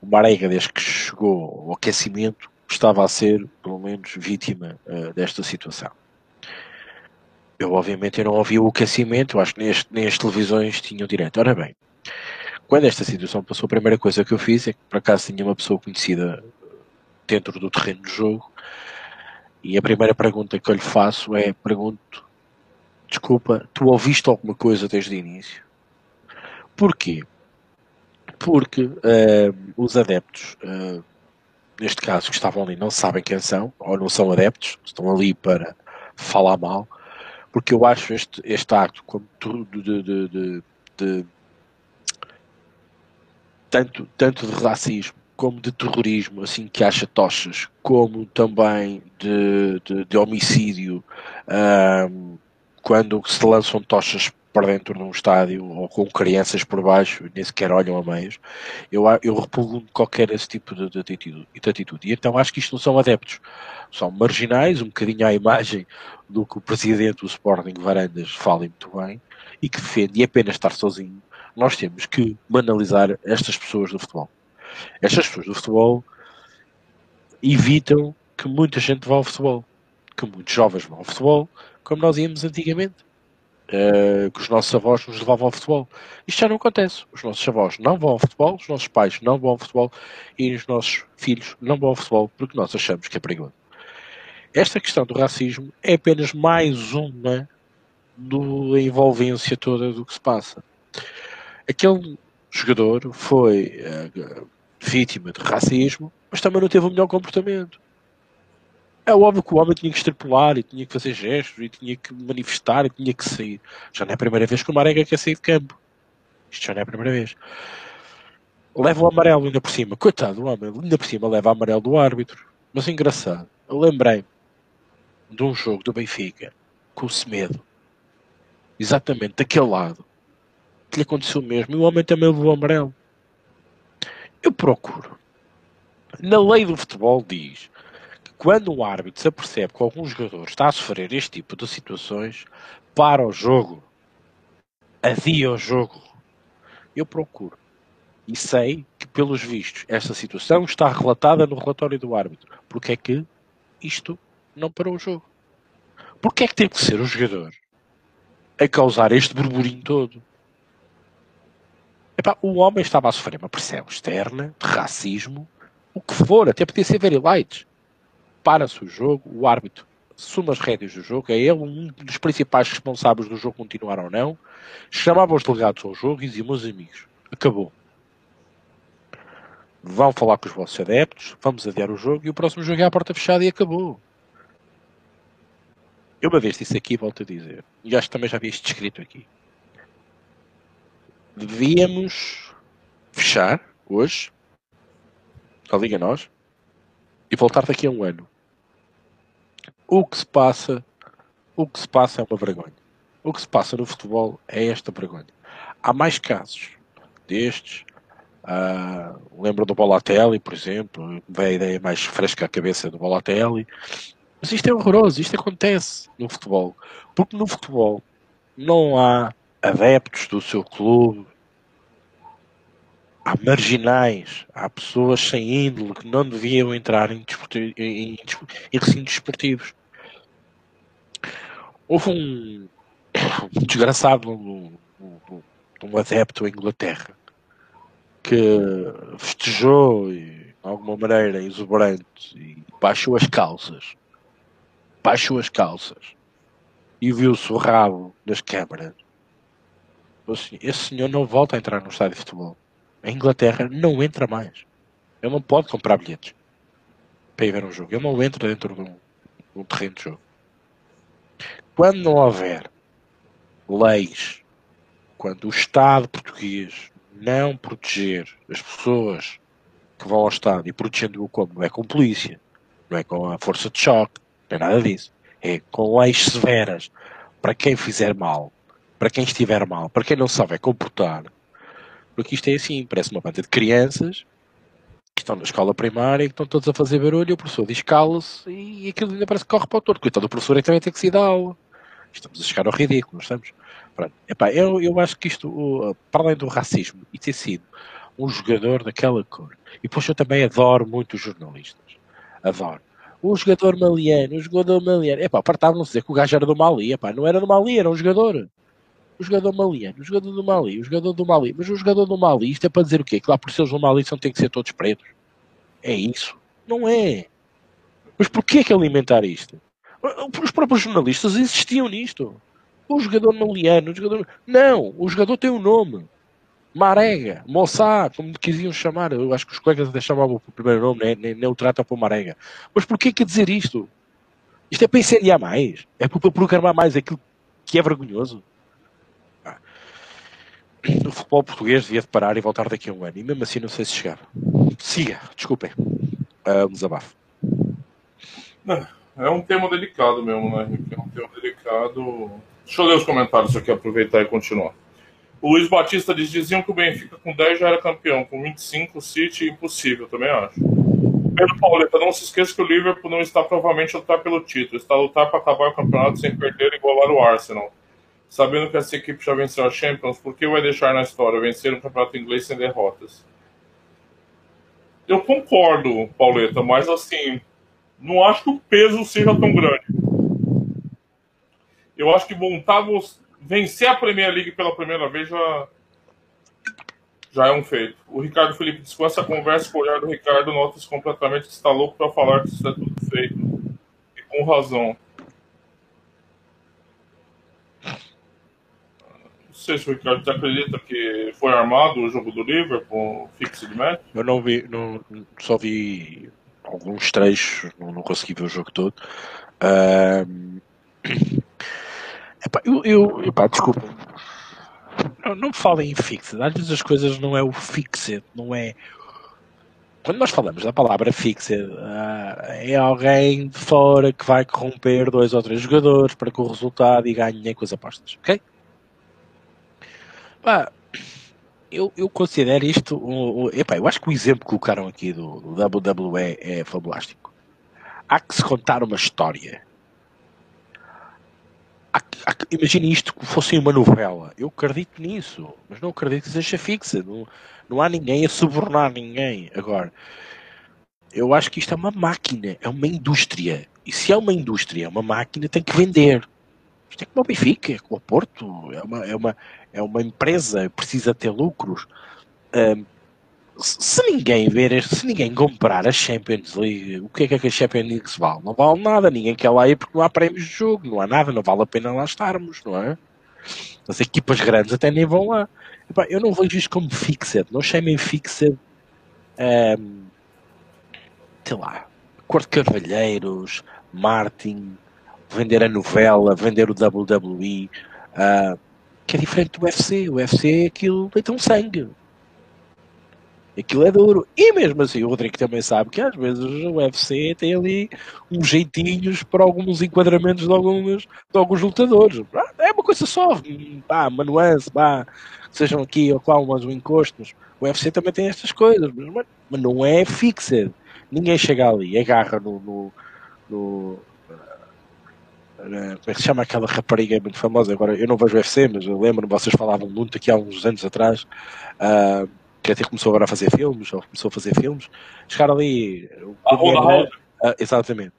o Marega, desde que chegou ao aquecimento, estava a ser, pelo menos, vítima uh, desta situação. Eu, obviamente, eu não ouvi o aquecimento, eu acho que nem as televisões tinham direito. Ora bem, quando esta situação passou, a primeira coisa que eu fiz é que, por acaso, tinha uma pessoa conhecida dentro do terreno de jogo, e a primeira pergunta que eu lhe faço é: pergunto desculpa, tu ouviste alguma coisa desde o início? Porquê? Porque uh, os adeptos, uh, neste caso que estavam ali, não sabem quem são, ou não são adeptos, estão ali para falar mal, porque eu acho este, este acto como tudo de, de, de, de tanto, tanto de racismo como de terrorismo, assim que acha tochas, como também de, de, de homicídio, um, quando se lançam tochas para dentro de um estádio ou com crianças por baixo, nem sequer olham a meios, eu, eu repugno qualquer esse tipo de, de, atitude, de atitude. E então acho que isto não são adeptos, são marginais, um bocadinho à imagem do que o presidente do Sporting Varandas fala muito bem e que defende e apenas estar sozinho. Nós temos que banalizar estas pessoas do futebol. Estas pessoas do futebol evitam que muita gente vá ao futebol, que muitos jovens vão ao futebol, como nós íamos antigamente uh, que os nossos avós nos levavam ao futebol. Isto já não acontece. Os nossos avós não vão ao futebol, os nossos pais não vão ao futebol e os nossos filhos não vão ao futebol porque nós achamos que é perigoso. Esta questão do racismo é apenas mais uma da envolvência toda do que se passa. Aquele jogador foi uh, vítima de racismo, mas também não teve o melhor comportamento. É óbvio que o homem tinha que extrapolar e tinha que fazer gestos e tinha que manifestar e tinha que sair. Já não é a primeira vez que o Marega quer sair de campo. Isto já não é a primeira vez. Leva o amarelo ainda por cima. Coitado, o homem ainda por cima leva o amarelo do árbitro. Mas engraçado, eu lembrei de um jogo do Benfica com o Semedo. Exatamente daquele lado. Que lhe aconteceu mesmo. E o homem também levou o amarelo. Eu procuro. Na lei do futebol diz quando um árbitro se apercebe que algum jogador está a sofrer este tipo de situações, para o jogo, adia o jogo. Eu procuro. E sei que, pelos vistos, esta situação está relatada no relatório do árbitro. Porque é que isto não parou o jogo? Porque é que teve que ser o jogador a causar este burburinho todo? Epá, o homem estava a sofrer uma pressão externa, de racismo, o que for, até podia ser very light para-se o jogo, o árbitro assume as rédeas do jogo, é ele um dos principais responsáveis do jogo continuar ou não, chamava os delegados ao jogo e dizia, meus amigos, acabou. Vão falar com os vossos adeptos, vamos adiar o jogo e o próximo jogo é à porta fechada e acabou. Eu uma vez disse aqui, volto a dizer, e acho que também já vi isto escrito aqui. Devíamos fechar hoje, a Liga Nós, e voltar daqui a um ano. O que se passa, o que se passa é uma vergonha. O que se passa no futebol é esta vergonha. Há mais casos destes. Uh, lembro do Bolatelli, por exemplo, vem a ideia mais fresca à cabeça do Bolatelli. Mas isto é horroroso, isto acontece no futebol. Porque no futebol não há adeptos do seu clube, há marginais, há pessoas sem índole que não deviam entrar em, em, em recintos esportivos. Houve um, um desgraçado, um, um, um adepto em Inglaterra que festejou de alguma maneira exuberante e baixou as calças. Baixou as calças e viu-se o rabo das câmaras. Assim, esse senhor não volta a entrar no estádio de futebol a Inglaterra não entra mais. Ele não pode comprar bilhetes para ir ver um jogo. Ele não entra dentro de um, de um terreno de jogo. Quando não houver leis, quando o Estado português não proteger as pessoas que vão ao estádio e protegendo-o como? Não é com polícia, não é com a força de choque, não é nada disso. É com leis severas para quem fizer mal, para quem estiver mal, para quem não souber comportar, porque isto é assim, parece uma banda de crianças que estão na escola primária e que estão todos a fazer barulho, o professor diz cala-se e aquilo ainda parece que corre para o torto. Coitado do professor é que também tem que se dar aula. Estamos a chegar ao ridículo, não estamos? Epá, eu, eu acho que isto, para além do racismo e ter sido um jogador daquela cor, e depois eu também adoro muito os jornalistas. Adoro. O jogador maliano, o jogador maliano. Epá, partavam-se dizer que o gajo era do Mali. Epá, não era do Mali, era um jogador o jogador maliano, o jogador do Mali, o jogador do Mali. Mas o jogador do Mali, isto é para dizer o quê? Que lá por seres do Mali são tem que ser todos pretos. É isso? Não é. Mas porquê que alimentar isto? Os próprios jornalistas insistiam nisto. O jogador maliano, o jogador... Não, o jogador tem um nome. Marega, Moçá, como quisiam chamar. Eu acho que os colegas até chamavam o primeiro nome, nem, nem, nem o tratam por Marega. Mas porquê que dizer isto? Isto é para incendiar mais. É para programar mais aquilo que é vergonhoso. Ah. O futebol português devia de parar e voltar daqui a um ano. E mesmo assim não sei se chegar. Siga, desculpem. Uh, um desabafo. É um tema delicado mesmo, né, Henrique? É um tema delicado. Deixa eu ler os comentários aqui, aproveitar e continuar. O Luiz Batista diz: diziam que o Benfica com 10 já era campeão, com 25 o City impossível, também acho. Pedro Pauleta, não se esqueça que o Liverpool não está provavelmente a lutar pelo título, está a lutar para acabar o campeonato sem perder e igualar o Arsenal. Sabendo que essa equipe já venceu a Champions, por que vai deixar na história vencer um campeonato inglês sem derrotas? Eu concordo, Pauleta, mas assim, não acho que o peso seja tão grande. Eu acho que montar, vencer a Premier League pela primeira vez já, já é um feito. O Ricardo Felipe diz: com essa conversa, com o olhar do Ricardo, nota-se completamente que está louco para falar que isso é tudo feito. E com razão. Sei se o Ricardo acredita que foi armado o jogo do Liverpool, fixed match. Eu não vi, não, só vi alguns trechos, não, não consegui ver o jogo todo. Epá, eu, eu epá, desculpa, não, não falem em fixed. Às vezes as coisas não é o fixed, não é. Quando nós falamos da palavra fixed, uh, é alguém de fora que vai corromper dois ou três jogadores para que o resultado e ganhe com as apostas, ok? Pá, eu, eu considero isto. Um, um, epá, eu acho que o exemplo que colocaram aqui do, do WWE é fabulástico. Há que se contar uma história imagine isto que fosse uma novela. Eu acredito nisso, mas não acredito que seja fixa. Não, não há ninguém a subornar ninguém. Agora, eu acho que isto é uma máquina, é uma indústria. E se é uma indústria, é uma máquina, tem que vender. Isto é como o Benfica, é como o Porto, é uma, é uma, é uma empresa, precisa ter lucros. Se ninguém ver, se ninguém comprar a Champions League, o que é que a Champions League se vale? Não vale nada, ninguém quer lá ir porque não há prémios de jogo, não há nada, não vale a pena lá estarmos, não é? As equipas grandes até nem vão lá. Epá, eu não vejo isto como fixed, não chamem fixed, um, sei lá, Corte Carvalheiros, Martin, vender a novela, vender o WWE, uh, que é diferente do UFC. O UFC é aquilo, então sangue Aquilo é duro. E mesmo assim, o Rodrigo também sabe que às vezes o UFC tem ali uns jeitinhos para alguns enquadramentos de alguns, de alguns lutadores. É uma coisa só, pá, uma nuance, pá, sejam aqui ou qual, mas um encosto. Mas o UFC também tem estas coisas, mas, mas não é fixa. Ninguém chega ali, agarra no, no, no como é que se chama aquela rapariga muito famosa? Agora eu não vejo UFC, mas eu lembro, vocês falavam muito aqui há uns anos atrás. Uh, que até começou agora a fazer filmes, ou começou a fazer filmes, chegar ali. A roda, uh, exatamente.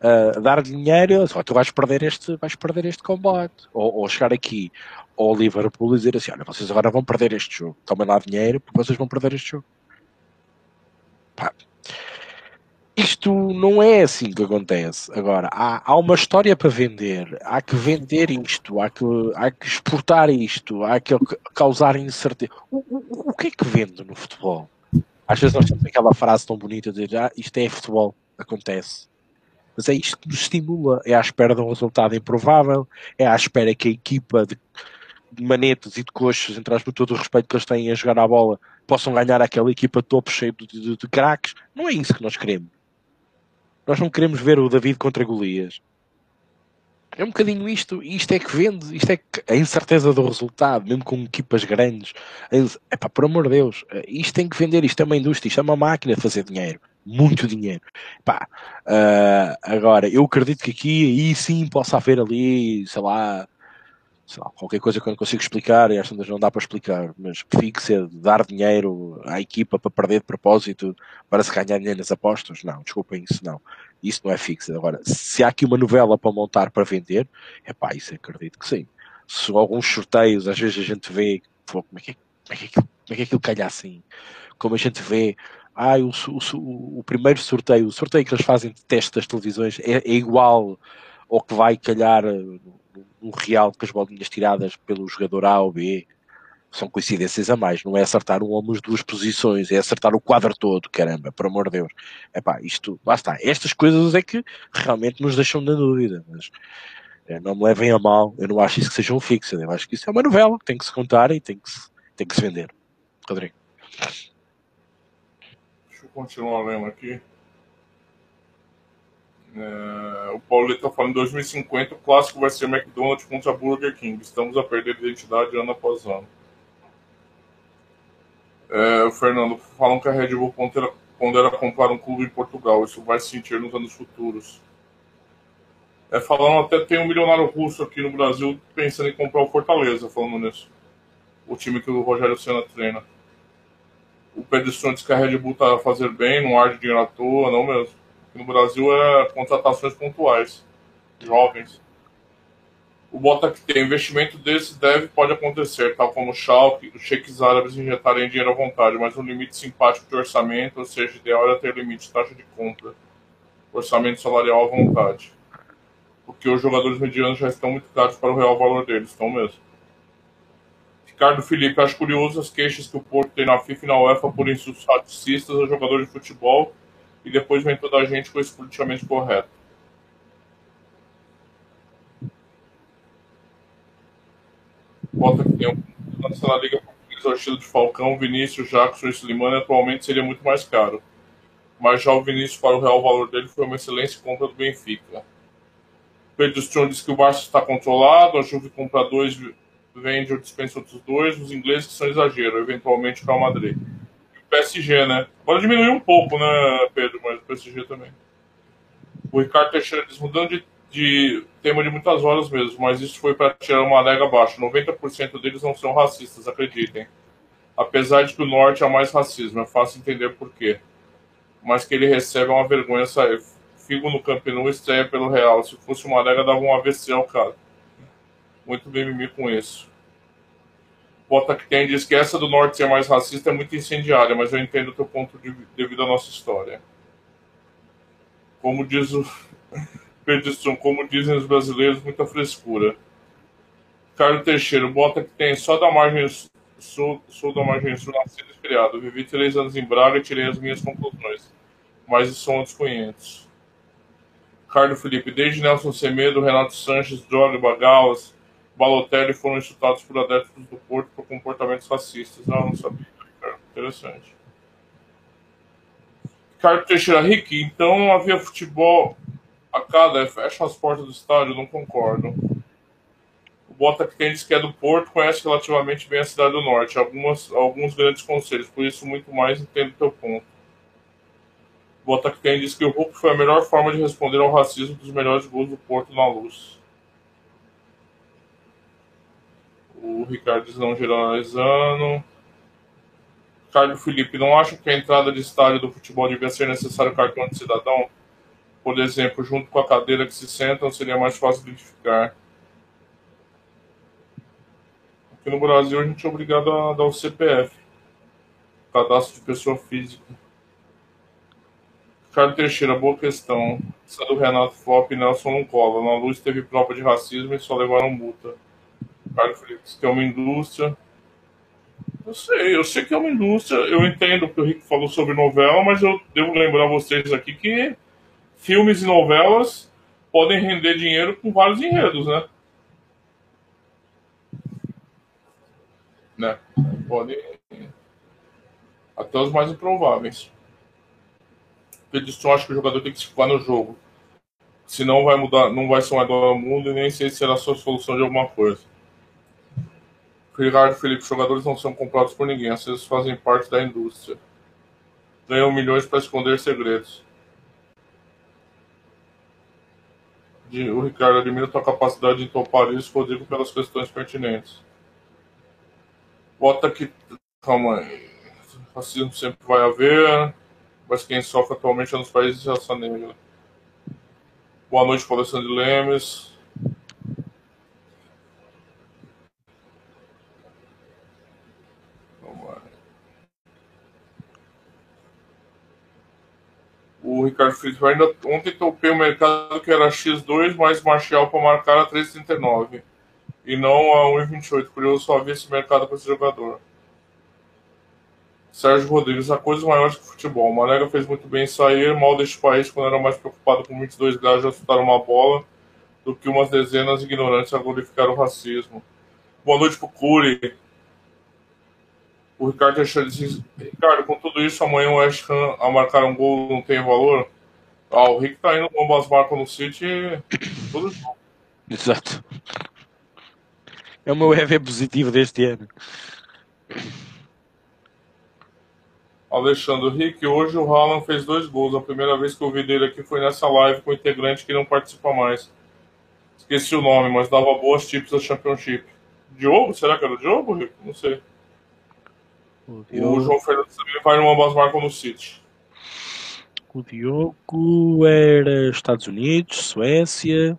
Uh, dar dinheiro, só tu vais perder este, vais perder este combate. Ou, ou, chegar aqui ao Liverpool e dizer assim: olha, vocês agora vão perder este jogo, tomem lá dinheiro porque vocês vão perder este jogo. Pá, isto não é assim que acontece. Agora, há, há uma história para vender, há que vender isto, há que, há que exportar isto, há que causar incerteza. O, o, o que é que vende no futebol? Às vezes nós temos aquela frase tão bonita de ah, isto é futebol, acontece. Mas é isto que nos estimula, é à espera de um resultado improvável, é à espera que a equipa de, manetes e de coxas, entre as todo o respeito que eles têm a jogar a bola, possam ganhar aquela equipa topo cheio de, de, de craques. Não é isso que nós queremos nós não queremos ver o David contra Golias. É um bocadinho isto, isto é que vende, isto é que a incerteza do resultado, mesmo com equipas grandes. É pá, por amor de Deus, isto tem que vender, isto é uma indústria, isto é uma máquina de fazer dinheiro, muito dinheiro. Pá, uh, agora, eu acredito que aqui, aí sim, possa haver ali, sei lá, sei lá, qualquer coisa que eu não consigo explicar, e às vezes não dá para explicar, mas fixe dar dinheiro à equipa para perder de propósito para se ganhar dinheiro nas apostas, não, desculpem, isso não. Isso não é fixo. Agora, se há aqui uma novela para montar para vender, é pá, isso acredito que sim. Se alguns sorteios, às vezes a gente vê, como é que, como é que, aquilo, como é que aquilo calha assim? Como a gente vê, ah, o, o, o, primeiro sorteio, o sorteio que eles fazem de teste das televisões é, é igual ao que vai calhar um real com as bolinhas tiradas pelo jogador A ou B. São coincidências a mais, não é acertar um ou as duas posições, é acertar o quadro todo, caramba, por amor de Deus. É pá, isto, está. Estas coisas é que realmente nos deixam na dúvida, mas É, não me levem a mal, eu não acho isso que seja um fixo, eu acho que isso é uma novela que tem que se contar e tem que se, tem que se vender. Rodrigo. Deixa eu continuar lendo aqui. É, o Paulo está falando em 2050 o clássico vai ser McDonald's contra Burger King. Estamos a perder identidade ano após ano. É, o Fernando, falam que a Red Bull pondera, pondera comprar um clube em Portugal. Isso vai se sentir nos anos futuros. É, falando até tem um milionário russo aqui no Brasil pensando em comprar o Fortaleza, falando nisso. O time que o Rogério Senna treina. O Pedro diz que a Red Bull tá a fazer bem, não arde dinheiro à toa, não mesmo. No Brasil é contratações pontuais, jovens. O Bota que tem investimento desse deve pode acontecer, tal como o Schalke, os cheques árabes injetarem dinheiro à vontade, mas um limite simpático de orçamento, ou seja, ideal é ter limite de taxa de compra, orçamento salarial à vontade porque os jogadores medianos já estão muito caros para o real valor deles, estão mesmo. Ricardo Felipe, acho curioso as queixas que o Porto tem na FIFA e na UEFA por insultos racistas a jogadores de futebol e depois vem toda a gente com esse politicamente correto. Bota tem um na Liga Portuguesa estilo de Falcão, Vinícius, Jackson e Slimani atualmente seria muito mais caro. Mas já o Vinícius para o real valor dele foi uma excelente compra do Benfica. Pedro Strong diz que o Barça está controlado, a Juve compra dois, vende ou dispensa outros dois, os ingleses que são exagero, eventualmente o Madrid. PSG, né? Agora diminuiu um pouco, né, Pedro, mas o PSG também. O Ricardo Teixeira diz, mudando de, de tema de muitas horas mesmo, mas isso foi para tirar uma adega abaixo. 90% deles não são racistas, acreditem. Apesar de que o norte é mais racismo, é fácil entender por quê. Mas que ele recebe é uma vergonha sair Figo no Camp Nou estreia pelo Real. Se fosse uma lega, dava um AVC ao cara. Muito mimimi com isso. Bota que tem diz que essa do norte ser mais racista é muito incendiária, mas eu entendo o teu ponto de, devido à nossa história. Como diz o Pedro como dizem os brasileiros, muita frescura. Carlos Teixeira, bota que tem só da margem sul, sul da margem sul, nascido e criado. Vivi três anos em Braga e tirei as minhas conclusões. Mas são outros 500. Carlos Felipe, desde Nelson Semedo, Renato Sanches, Drogba, Gauss, Balotelli foram insultados por adeptos do Porto por comportamentos racistas. Não, não sabia. Interessante. Carlos Teixeira, Rick, então havia futebol a cada, fecha as portas do estádio, não concordo. O Bota que tem diz que é do Porto, conhece relativamente bem a cidade do Norte, algumas, alguns grandes conselhos, por isso muito mais entendo o teu ponto. Botafogo diz que o Hulk foi a melhor forma de responder ao racismo dos melhores gols do Porto na luz. O Ricardo não generalizando. Ricardo Felipe, não acha que a entrada de estádio do futebol devia ser necessário cartão de cidadão? Por exemplo, junto com a cadeira que se sentam, seria mais fácil identificar. Aqui no Brasil, a gente é obrigado a dar o CPF cadastro de pessoa física. Ricardo Teixeira, boa questão. Essa do Renato Flop e Nelson não cola. Na luz teve prova de racismo e só levaram multa. Que é uma indústria. Eu sei, eu sei que é uma indústria. Eu entendo o que o Rico falou sobre novela, mas eu devo lembrar vocês aqui que filmes e novelas podem render dinheiro com vários enredos, né? Né? Podem. Até os mais improváveis. Pedro acha que o jogador tem que se focar no jogo. Senão vai mudar, não vai ser um ao mundo e nem sei se será a sua solução de alguma coisa. Ricardo Felipe, jogadores não são comprados por ninguém, às vezes fazem parte da indústria. Ganham milhões para esconder segredos. O Ricardo admira tua capacidade de topar isso, Rodrigo, pelas questões pertinentes. Bota que. Calma aí. Racismo sempre vai haver mas quem sofre atualmente é nos países de raça negra. Boa noite, Alessandro Lemes. O Ricardo Felipe ainda ontem topei o mercado que era X2 mais Marshall para marcar a 3,39 e não a 1,28. Curioso só ver esse mercado para esse jogador. Sérgio Rodrigues, há coisas maiores que futebol. Malega fez muito bem sair, mal deste país quando era mais preocupado com 22 graus de chutar uma bola do que umas dezenas ignorantes a glorificar o racismo. Boa noite pro Curi. O Ricardo Alexandre diz, Ricardo, com tudo isso, amanhã o West Ham a marcar um gol não tem valor? Ah, o Rick tá indo com umas marcas no City tudo Exato. É o meu EV positivo deste ano. Alexandre Rick, hoje o Haaland fez dois gols. A primeira vez que eu vi dele aqui foi nessa live com o integrante que não participa mais. Esqueci o nome, mas dava boas tips da Championship. Diogo? Será que era o Diogo, Rico? Não sei. O, o João Fernandes também vai numa das marcas no City. O Diogo era Estados Unidos, Suécia.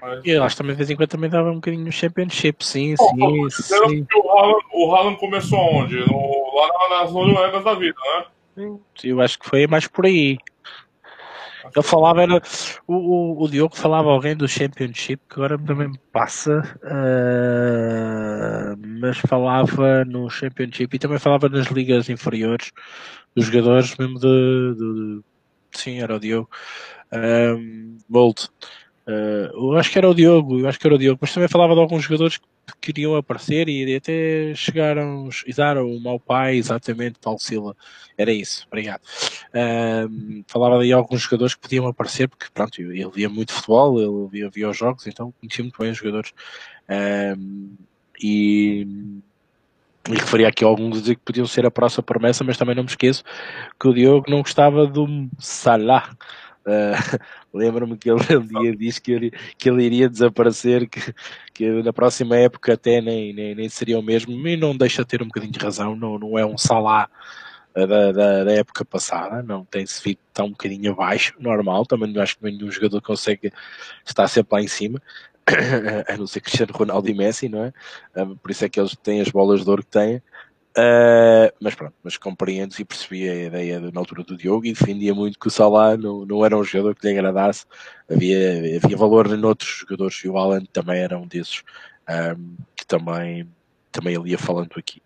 Mas... E eu acho que também de vez em quando também dava um bocadinho no Championship, sim, oh, sim. sim. o, Haaland, o Haaland começou onde? No, lá nas Noruegas da vida, né? Sim, eu acho que foi mais por aí. Ele falava, era, o, o, o, Diogo falava alguém do Championship, que agora também passa, uh, mas falava no Championship e também falava nas ligas inferiores, dos jogadores mesmo de, de, de sim, era o Diogo, um, Bolt. Uh, eu acho que era o Diogo, eu acho que era o Diogo, mas também falava de alguns jogadores que queriam aparecer e até chegaram e dar o mau pai, exatamente, Paulo Silva. Era isso, obrigado. Uh, falava de alguns jogadores que podiam aparecer, porque pronto, ele via muito futebol, ele via, via os jogos, então conhecia muito bem os jogadores. Uh, e, e referia aqui alguns que podiam ser a próxima promessa, mas também não me esqueço que o Diogo não gostava do Salah. Uh, Lembro-me que ele um dia disse que ele, que ele iria desaparecer, que, que na próxima época até nem, nem, nem seria o mesmo, e não deixa de ter um bocadinho de razão, não, não é um eh, da, da, da, época passada, não tem-se visto tão um bocadinho abaixo, normal, também não acho que nenhum jogador consegue estar sempre lá em cima, a não ser Cristiano Ronaldo e Messi, não é? Eh, por isso é que eles têm as bolas de ouro que têm, Uh, mas pronto, mas compreendo e percebi a ideia na altura do Diogo e defendia muito que o Salah não, não era um jogador que lhe agradasse, havia, havia valor em outros jogadores e o Alan também era um desses um, que também, também ele ia falando aqui.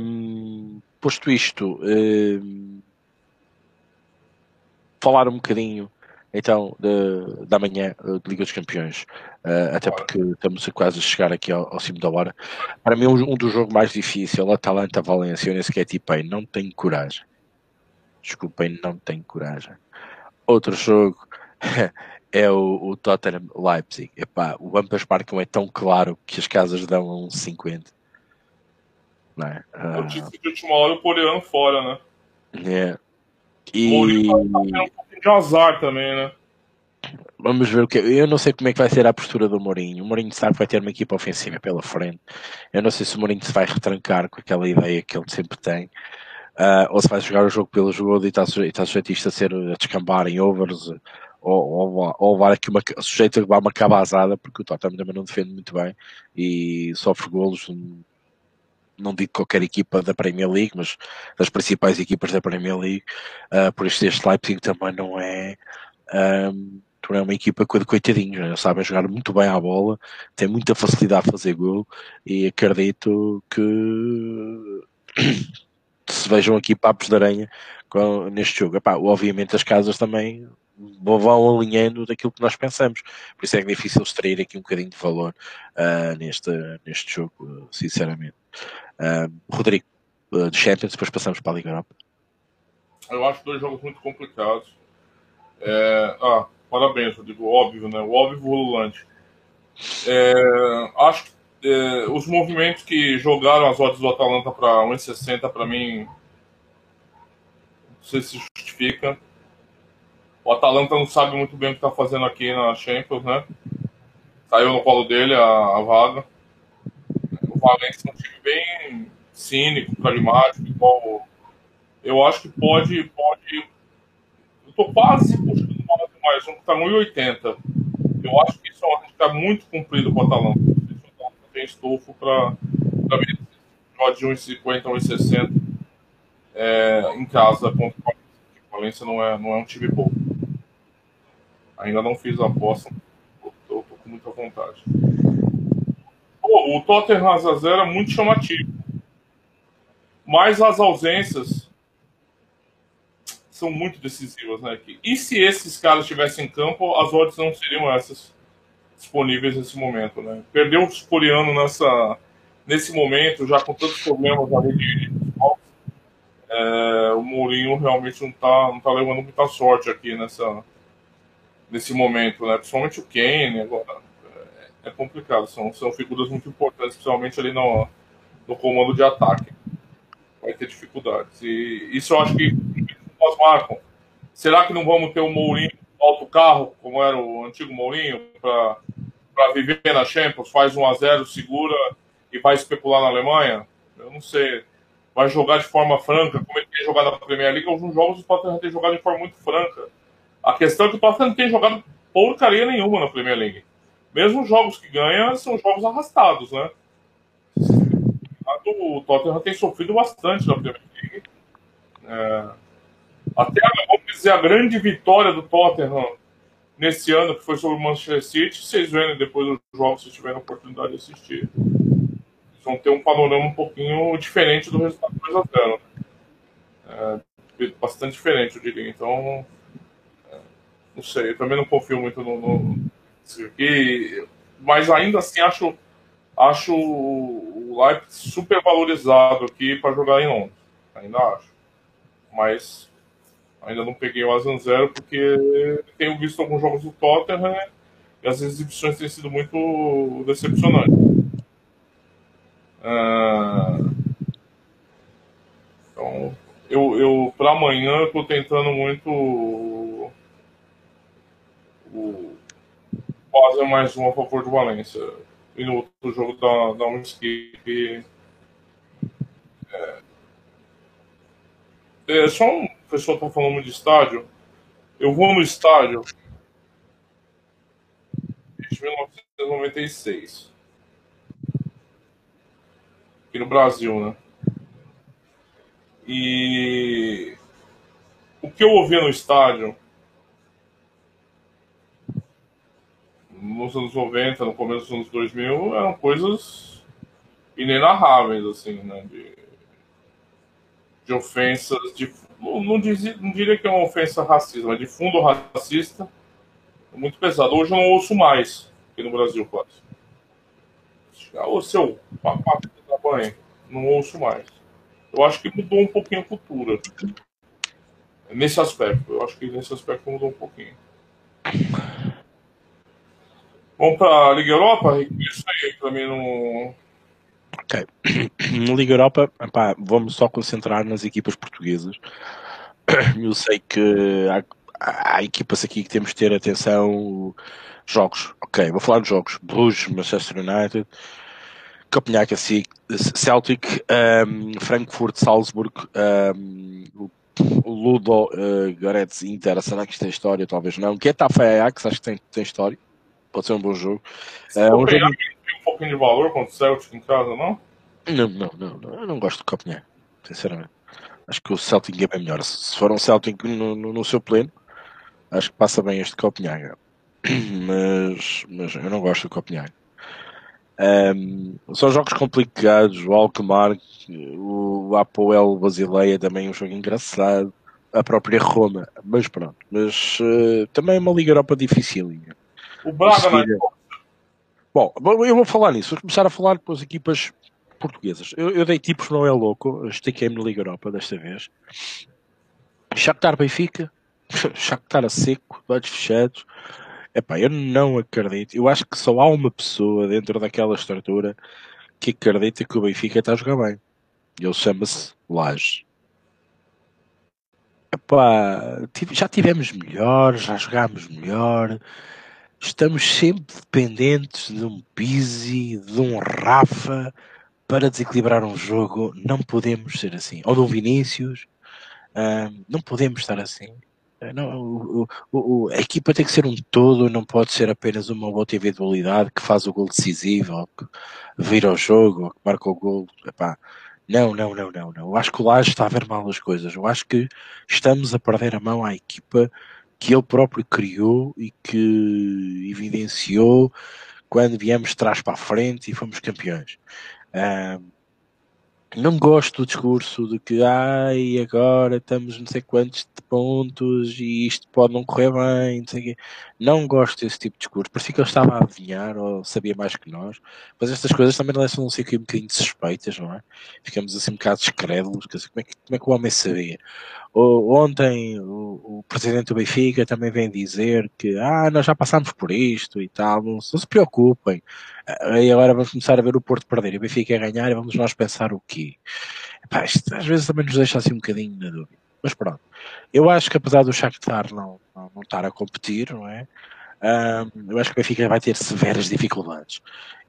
Um, posto isto, um, falar um bocadinho então de, da manhã eh, de Liga dos Campeões, uh, até porque estamos quase a chegar aqui ao, ao cimo da hora. Para mim, um, um dos jogos mais difíceis, Atalanta-Valência, eu nem sequer tipei, não tenho coragem. Desculpem, não tenho coragem. Outro jogo é o, o Tottenham Leipzig. Epá, o Ampas Park é tão claro que as casas dão a uns 50. Não é? Uh... Notícia de última hora o Poleano fora, né? É. E... O Mourinho tá, tá um de azar também, né? Vamos ver o que. Eu não sei como é que vai ser a postura do Mourinho. O Mourinho sabe que vai ter uma equipa ofensiva pela frente. Eu não sei se o Mourinho se vai retrancar com aquela ideia que ele sempre tem. Uh, ou se vai jogar o jogo pelo jogo e está sujeito, está sujeito isto a ser a descambar em overs ou, ou, ou levar aqui uma sujeito a levar uma cabazada porque o Tottenham também não defende muito bem e sofre golos não digo qualquer equipa da Premier League, mas das principais equipas da Premier League, uh, por isso este Leipzig também não é, um, não é uma equipa de coitadinhos, né? sabem jogar muito bem à bola, tem muita facilidade a fazer gol e acredito que se vejam aqui papos de aranha com, neste jogo. Epá, obviamente as casas também vão alinhando daquilo que nós pensamos. Por isso é, é difícil extrair aqui um bocadinho de valor uh, neste, neste jogo, sinceramente. Rodrigo, uh, Champions, depois passamos para a Liga Europa. Eu acho dois jogos muito complicados. É... Ah, parabéns, Rodrigo. Óbvio, né? O óbvio volante. É... Acho que é... os movimentos que jogaram as odds do Atalanta para 1,60 para mim não sei se justifica. O Atalanta não sabe muito bem o que está fazendo aqui na Champions, né? Caiu no colo dele a, a vaga. O Valencia é um time bem cínico, carismático, igual. Eu acho que pode. pode eu tô quase uma mais um que tá 1,80. Eu acho que isso é uma risca muito comprido com o Atalanta. O tem estofo para ver de 1,50, 1,60 é, em casa contra o Valência. O Valência não é, não é um time bom. Ainda não fiz a aposta, estou com muita vontade. Pô, o Tottenham a 0 é muito chamativo. Mas as ausências são muito decisivas, né? E se esses caras estivessem em campo, as odds não seriam essas disponíveis nesse momento, né? Perdeu o Sporiano nessa nesse momento, já com tantos problemas ali de, de é, o Mourinho realmente não tá, não tá levando muita sorte aqui nessa, nesse momento, né? Principalmente o Kane agora. É, complicado, são, são figuras muito importantes, principalmente ali no, no comando de ataque. Vai ter dificuldades. E isso eu acho que nós marcam. Será que não vamos ter o Mourinho alto carro, como era o antigo Mourinho, para viver na Champions? Faz 1 a 0 segura e vai especular na Alemanha? Eu não sei. Vai jogar de forma franca, como ele tem jogado na Premier League. Alguns jogos o Tottenham tem jogado de forma muito franca. A questão é que o Tottenham não tem jogado porcaria nenhuma na Premier League. Mesmo os jogos que ganha são jogos arrastados, né? O Tottenham tem sofrido bastante na Premier League. É... Até, vamos dizer, a grande vitória do Tottenham nesse ano, que foi sobre o Manchester City, vocês verem depois dos jogos, se tiverem a oportunidade de assistir. Vocês vão ter um panorama um pouquinho diferente do resultado 2 a 0 é, Bastante diferente, eu diria. Então, é, não sei, eu também não confio muito no, no aqui, mas ainda assim acho, acho o Leipzig super valorizado aqui para jogar em Londres. Ainda acho. Mas Ainda não peguei o Asan Zero porque tenho visto alguns jogos do Tottenham né? e as exibições têm sido muito decepcionantes. Ah, então, eu, eu para amanhã estou tentando muito o, o fazer mais um a favor do Valência. E no outro jogo da, da uma equipe. É, é só um pessoal está falando de estádio. Eu vou no estádio desde 1996. Aqui no Brasil, né? E o que eu ouvia no estádio nos anos 90, no começo dos anos 2000, eram coisas inenarráveis, assim, né? De, de ofensas de não, não, diria que é uma ofensa racista, mas de fundo racista, muito pesado. Hoje eu não ouço mais aqui no Brasil, quase. Ah, o seu papato da banha, não ouço mais. Eu acho que mudou um pouquinho a cultura. Nesse aspecto, eu acho que nesse aspecto mudou um pouquinho. Vamos para a Liga Europa? Isso aí, para mim não. Ok. Na Liga Europa, epá, vamos só concentrar nas equipas portuguesas. Eu sei que há, há, equipas aqui que temos de ter atenção. Jogos, ok, vou falar de jogos. Bruges, Manchester United, Copenhague, Celtic, um, Frankfurt, Salzburg, um, o Ludo, uh, Goretz, Inter, será que isto tem história? Talvez não. Getafe Ajax, acho que tem, tem história. Pode ser um bom jogo. Uh, um jogo pouquinho de valor contra o Celtic em casa, não? Não, não, não, não. Eu não gosto do Copenhague, sinceramente. Acho que o Celtic é bem melhor. Se for um Celtic no, no, no seu pleno, acho que passa bem este Copenhague. Mas, mas eu não gosto do Copenhague. Um, são jogos complicados. O Alkmaar, o Apoel Basileia também é um jogo engraçado. A própria Roma, mas pronto. Mas uh, também é uma Liga Europa difícil. O Braga não é Bom, eu vou falar nisso. Vou começar a falar com as equipas portuguesas. Eu, eu dei tipos, não é louco. Estiquei-me na Liga Europa desta vez. Shakhtar Benfica. Shakhtar a seco, olhos fechados. Epá, eu não acredito. Eu acho que só há uma pessoa dentro daquela estrutura que acredita que o Benfica está a jogar bem. Ele chama-se Laje. Epá, já tivemos melhor, já jogámos melhor estamos sempre dependentes de um Pizzi, de um Rafa para desequilibrar um jogo. Não podemos ser assim. Ou de um Vinícius. Uh, não podemos estar assim. Uh, não, o, o, a equipa tem que ser um todo, não pode ser apenas uma outra individualidade que faz o gol decisivo, ou que vira o jogo, ou que marca o gol. Não, não, não, não, não. Eu acho que o Laje está a ver mal as coisas. Eu acho que estamos a perder a mão à equipa que ele próprio criou e que evidenciou quando viemos trás para a frente e fomos campeões. não gosto do discurso de que ai, agora estamos não sei quantos pontos e isto pode não correr bem, não sei quê. Não gosto desse tipo de discurso. Parecia que ele estava a adivinhar ou sabia mais que nós. Mas estas coisas também lançam um ciclo um bocadinho de suspeitas, não é? Ficamos assim um bocado descrédulos. Como é, que, como é que o homem sabia? ontem o, o, presidente do Benfica também vem dizer que ah, nós já passámos por isto e tal, não, se preocupem. E agora vamos começar a ver o Porto perder e o Benfica ganhar e vamos nós pensar o quê? Epá, isto às vezes também nos deixa assim um bocadinho na dúvida. Mas pronto, eu acho que apesar do Shakhtar não, não, não estar a competir, não é? Um, eu acho que o Benfica vai ter severas dificuldades.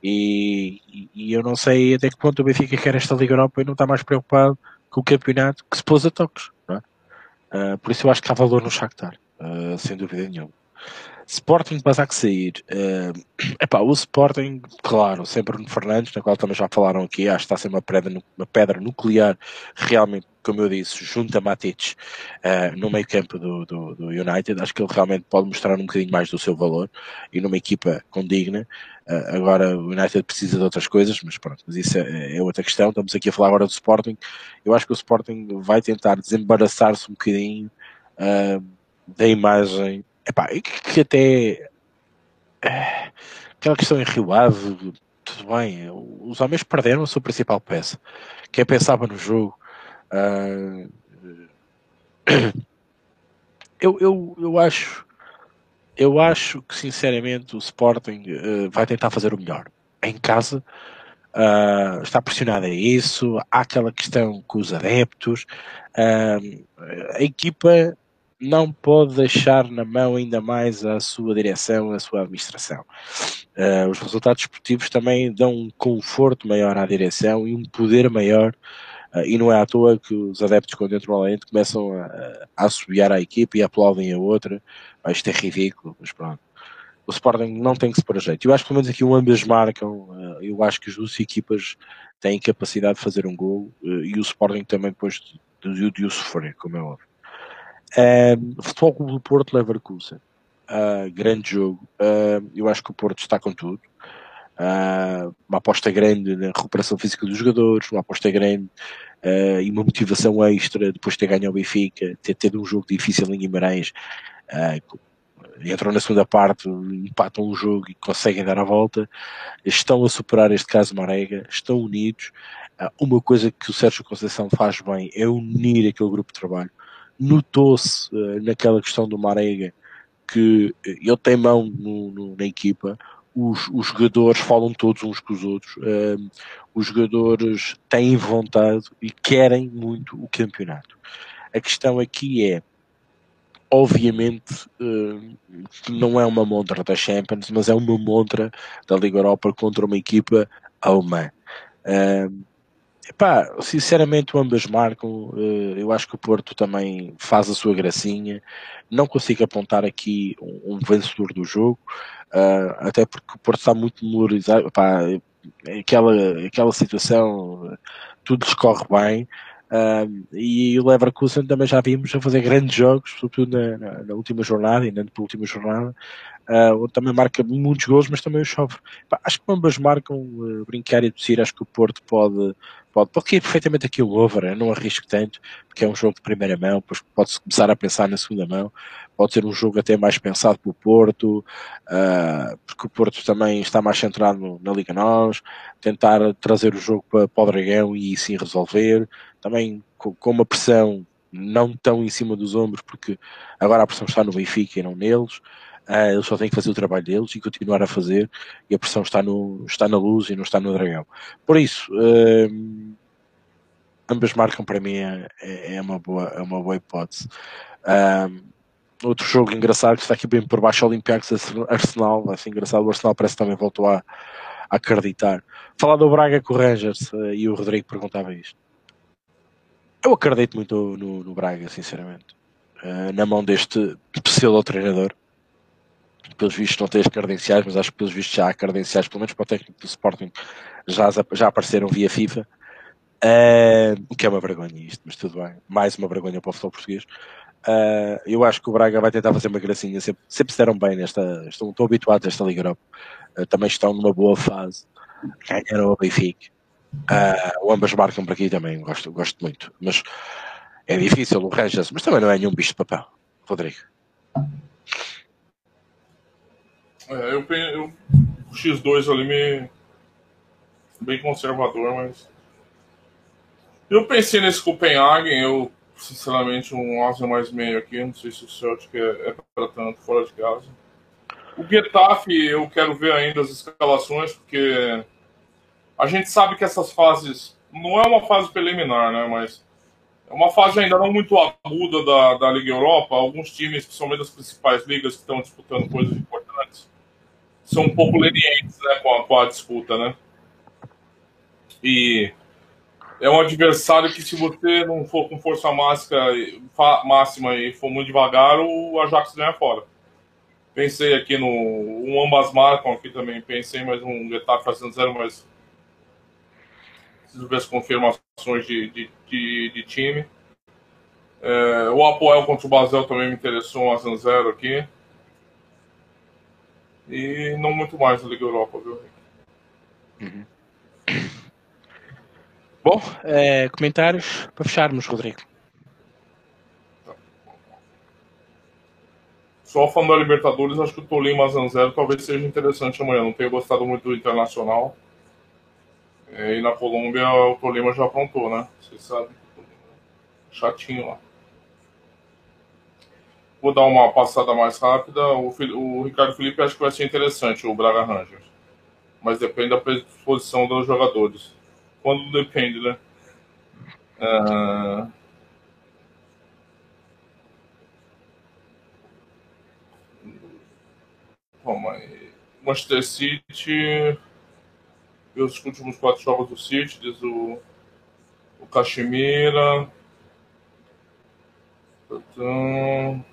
E, e, e, eu não sei até que ponto o Benfica quer esta Liga Europa e não está mais preocupado com o campeonato que se pôs a toques. Uh, por isso eu acho que há valor no Shakhtar, uh, sem dúvida nenhuma. Sporting a sair. Uh, epá, o Sporting, claro, sempre no Fernandes, na qual também já falaram aqui, acho que está a ser uma pedra, uma pedra nuclear, realmente, como eu disse, junto a Matic uh, no meio campo do, do, do, United. Acho que ele realmente pode mostrar um bocadinho mais do seu valor e numa equipa condigna. Uh, agora o United precisa de outras coisas, mas pronto, mas isso é, é, outra questão. Estamos aqui a falar agora do Sporting. Eu acho que o Sporting vai tentar desembaraçar-se um bocadinho uh, da imagem Epá, que, que até aquela questão em Rio Ave, tudo bem, os homens perderam a sua principal peça. Quem pensava no jogo. Uh, eu, eu, eu acho eu acho que sinceramente o Sporting uh, vai tentar fazer o melhor em casa. Uh, está pressionado a isso. Há aquela questão com os adeptos. Uh, a equipa não pode deixar na mão ainda mais a sua direção, a sua administração. Os resultados esportivos também dão um conforto maior à direção e um poder maior, e não é à toa que os adeptos, quando entram lá dentro, começam a, a assobiar a equipe e aplaudem a outra. Ah, isto é ridículo, mas pronto. O Sporting não tem que se pôr a jeito. Eu acho que pelo menos aqui ambas marcam. Uh, eu acho que as duas equipas têm capacidade de fazer um gol e o Sporting também depois de, de, de o sofrer, como é óbvio. Futebol Clube do Porto Leverkusen. Uh, grande jogo. Uh, eu acho que o Porto está com tudo. Uh, uma aposta grande na recuperação física dos jogadores, uma aposta grande uh, e uma motivação extra depois de ter ganho o Benfica, ter tido um jogo difícil em Guimarães. Uh, entram na segunda parte, empatam o jogo e conseguem dar a volta. Estão a superar este caso Marega, estão unidos. uma coisa que o Sérgio Conceição faz bem é unir aquele grupo de trabalho notou-se naquela questão do Marega que ele tem mão no, no, na equipa, os, os, jogadores falam todos uns com os outros, os jogadores têm vontade e querem muito o campeonato. A questão aqui é, obviamente, não é uma montra da Champions, mas é uma montra da Liga Europa contra uma equipa alemã. Uh, Epá, sinceramente, ambas marcam. Eh, eu acho que o Porto também faz a sua gracinha. Não consigo apontar aqui um, vencedor do jogo, eh, até porque o Porto está muito memorizado. Epá, aquela, aquela situação, tudo lhes corre bem. e o Leverkusen também já vimos a fazer grandes jogos, sobretudo na, na, na última jornada e na última jornada, uh, onde também marca muitos gols, mas também o chove. acho que ambas marcam uh, brincar e tossir. Acho que o Porto pode, pode, pode cair perfeitamente aqui o over. Eu não arrisco tanto, porque é um jogo de primeira mão, depois pode-se começar a pensar na segunda mão. Pode ser um jogo até mais pensado pelo Porto, uh, porque o Porto também está mais centrado no, na Liga Nós, tentar trazer o jogo para, para o Dragão e sim resolver. Também com, com uma pressão não tão em cima dos ombros, porque agora a pressão está no Benfica e não neles. Uh, eles só têm que fazer o trabalho deles e continuar a fazer, e a pressão está, no, está na luz e não está no dragão. Por isso, uh, ambas marcam para mim é, é, é, uma, boa, é uma boa hipótese. Uh, outro jogo engraçado que está aqui bem por baixo, Olympiacos Arsenal, vai ser engraçado, o Arsenal parece que também voltou a, a acreditar. Falar do Braga com o Rangers, uh, e o Rodrigo perguntava isto. Eu acredito muito no, no, no Braga, sinceramente. Uh, na mão deste pseudo-treinador pelos vistos não tem as credenciais, mas acho que pelos vistos já há credenciais, pelo menos para o técnico do Sporting, já, já apareceram via FIFA. Uh, o que é uma vergonha isto, mas tudo bem. Mais uma vergonha para o futebol português. Uh, eu acho que o Braga vai tentar fazer uma gracinha. Sempre, sempre se deram bem nesta. Estão, estão habituados a esta Liga Europa. Uh, também estão numa boa fase. Ganharam o Benfica. Uh, ambas marcam para aqui também, gosto, gosto muito. Mas é difícil o Rangers, mas também não é nenhum bicho de papel, Rodrigo. É, eu, eu, o X2 ali me. bem conservador, mas. Eu pensei nesse Copenhagen, eu, sinceramente, um asa mais meio aqui, não sei se o Celtic é, é para tanto fora de casa. O Getafe, eu quero ver ainda as escalações, porque a gente sabe que essas fases não é uma fase preliminar, né? Mas é uma fase ainda não muito aguda da, da Liga Europa. Alguns times, principalmente das principais ligas que estão disputando coisas importantes, são um pouco lenientes né, com, a, com a disputa, né? E é um adversário que, se você não for com força máxima e for muito devagar, o Ajax ganha fora. Pensei aqui no. Um ambas marcam aqui também. Pensei mais um Getafe fazendo zero, mas preciso ver as confirmações de, de, de, de time. É, o Apoel contra o Basel também me interessou, um a 0 aqui. E não muito mais na Liga Europa, viu? Uhum. Bom, é, comentários para fecharmos, Rodrigo. Só falando da Libertadores, acho que o Tolima Zanzero talvez seja interessante amanhã. Não tenho gostado muito do Internacional. É, e na Colômbia o Tolima já aprontou, né? Vocês sabem. Chatinho lá. Vou dar uma passada mais rápida. O, o, Ricardo Felipe acho que vai ser interessante, o Braga Rangers. Mas depende da predisposição dos jogadores. Quando depende, né? Uh... Calma aí. Manchester City os últimos quatro jogos do City, diz o, o Cachemira. Então,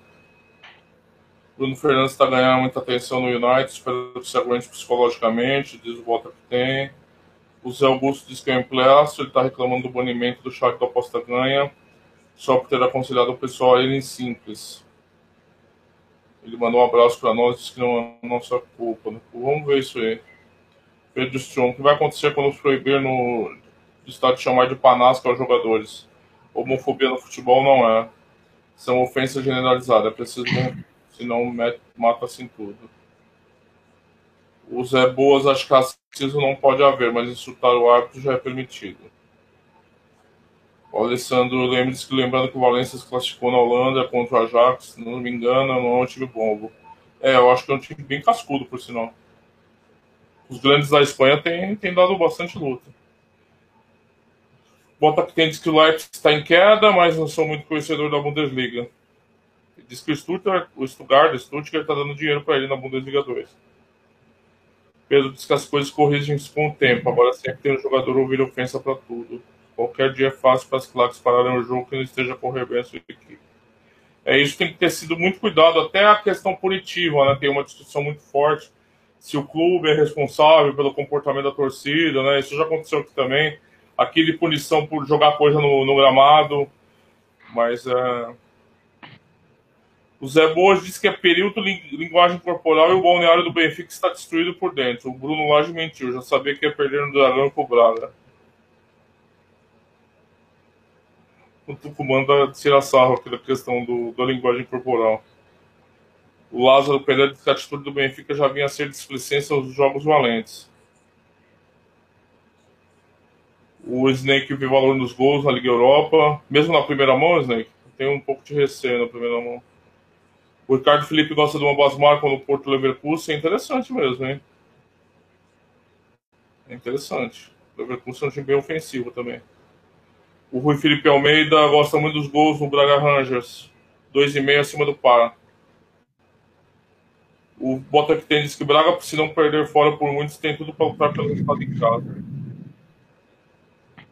Bruno Fernandes está ganhando muita atenção no United, espero que se aguente psicologicamente, diz o Walter que tem. O Zé Augusto diz que é um empleaço, ele está reclamando do banimento do chat da aposta ganha, só por ter aconselhado o pessoal a irem simples. Ele mandou um abraço para nós, disse que não é nossa culpa. Né? Vamos ver isso aí. Pedro Strong, o que vai acontecer quando proibir no estado de chamar de panasca aos jogadores? Homofobia no futebol não é. São ofensas generalizadas. É preciso, senão mata assim tudo. O Zé Boas, acho que racismo não pode haver, mas insultar o árbitro já é permitido. O Alessandro lembre-se que lembrando que o Valência se classificou na Holanda contra o Ajax, não me engano, não é um time bombo. É, eu acho que é um time bem cascudo, por sinal os grandes da Espanha têm, têm dado bastante luta. Bota que tem diz que o Leipzig está em queda, mas não sou muito conhecedor da Bundesliga. Diz que o Stuttgart, o Stuttgart, o Stuttgart está dando dinheiro para ele na Bundesliga 2. Diz que as coisas corrigem com o tempo, agora sempre tem um jogador ouvir ofensa para tudo. Qualquer dia é fácil para as claques pararem o jogo que não esteja a sua equipe. É isso tem que ter sido muito cuidado, até a questão punitiva, né? Tem uma discussão muito forte se o clube é responsável pelo comportamento da torcida, né? Isso já aconteceu aqui também. Aqui de punição por jogar coisa no, no gramado, mas é... o Zé Boas disse que é período linguagem corporal e o balneário do Benfica está destruído por dentro. O Bruno Lage mentiu, já sabia que ia perder no Dragão com o Braga. O Tucumã tira sarro aqui da questão do, da linguagem corporal. O Lázaro Pereira disse que a atitude do Benfica já vinha a ser displicência aos jogos valentes. O Snake viu valor nos gols na Liga Europa. Mesmo na primeira mão, Snake, tem um pouco de receio na primeira mão. O Ricardo Felipe gosta de uma boas marcas no Porto Leverkusen. É interessante mesmo, hein? É interessante. O Leverkusen é um time bem ofensivo também. O Rui Felipe Almeida gosta muito dos gols no Braga Rangers. 2,5 acima do par. O Bota que tem diz que Braga, se não perder fora por muitos, tem tudo para lutar pelo resultado em casa.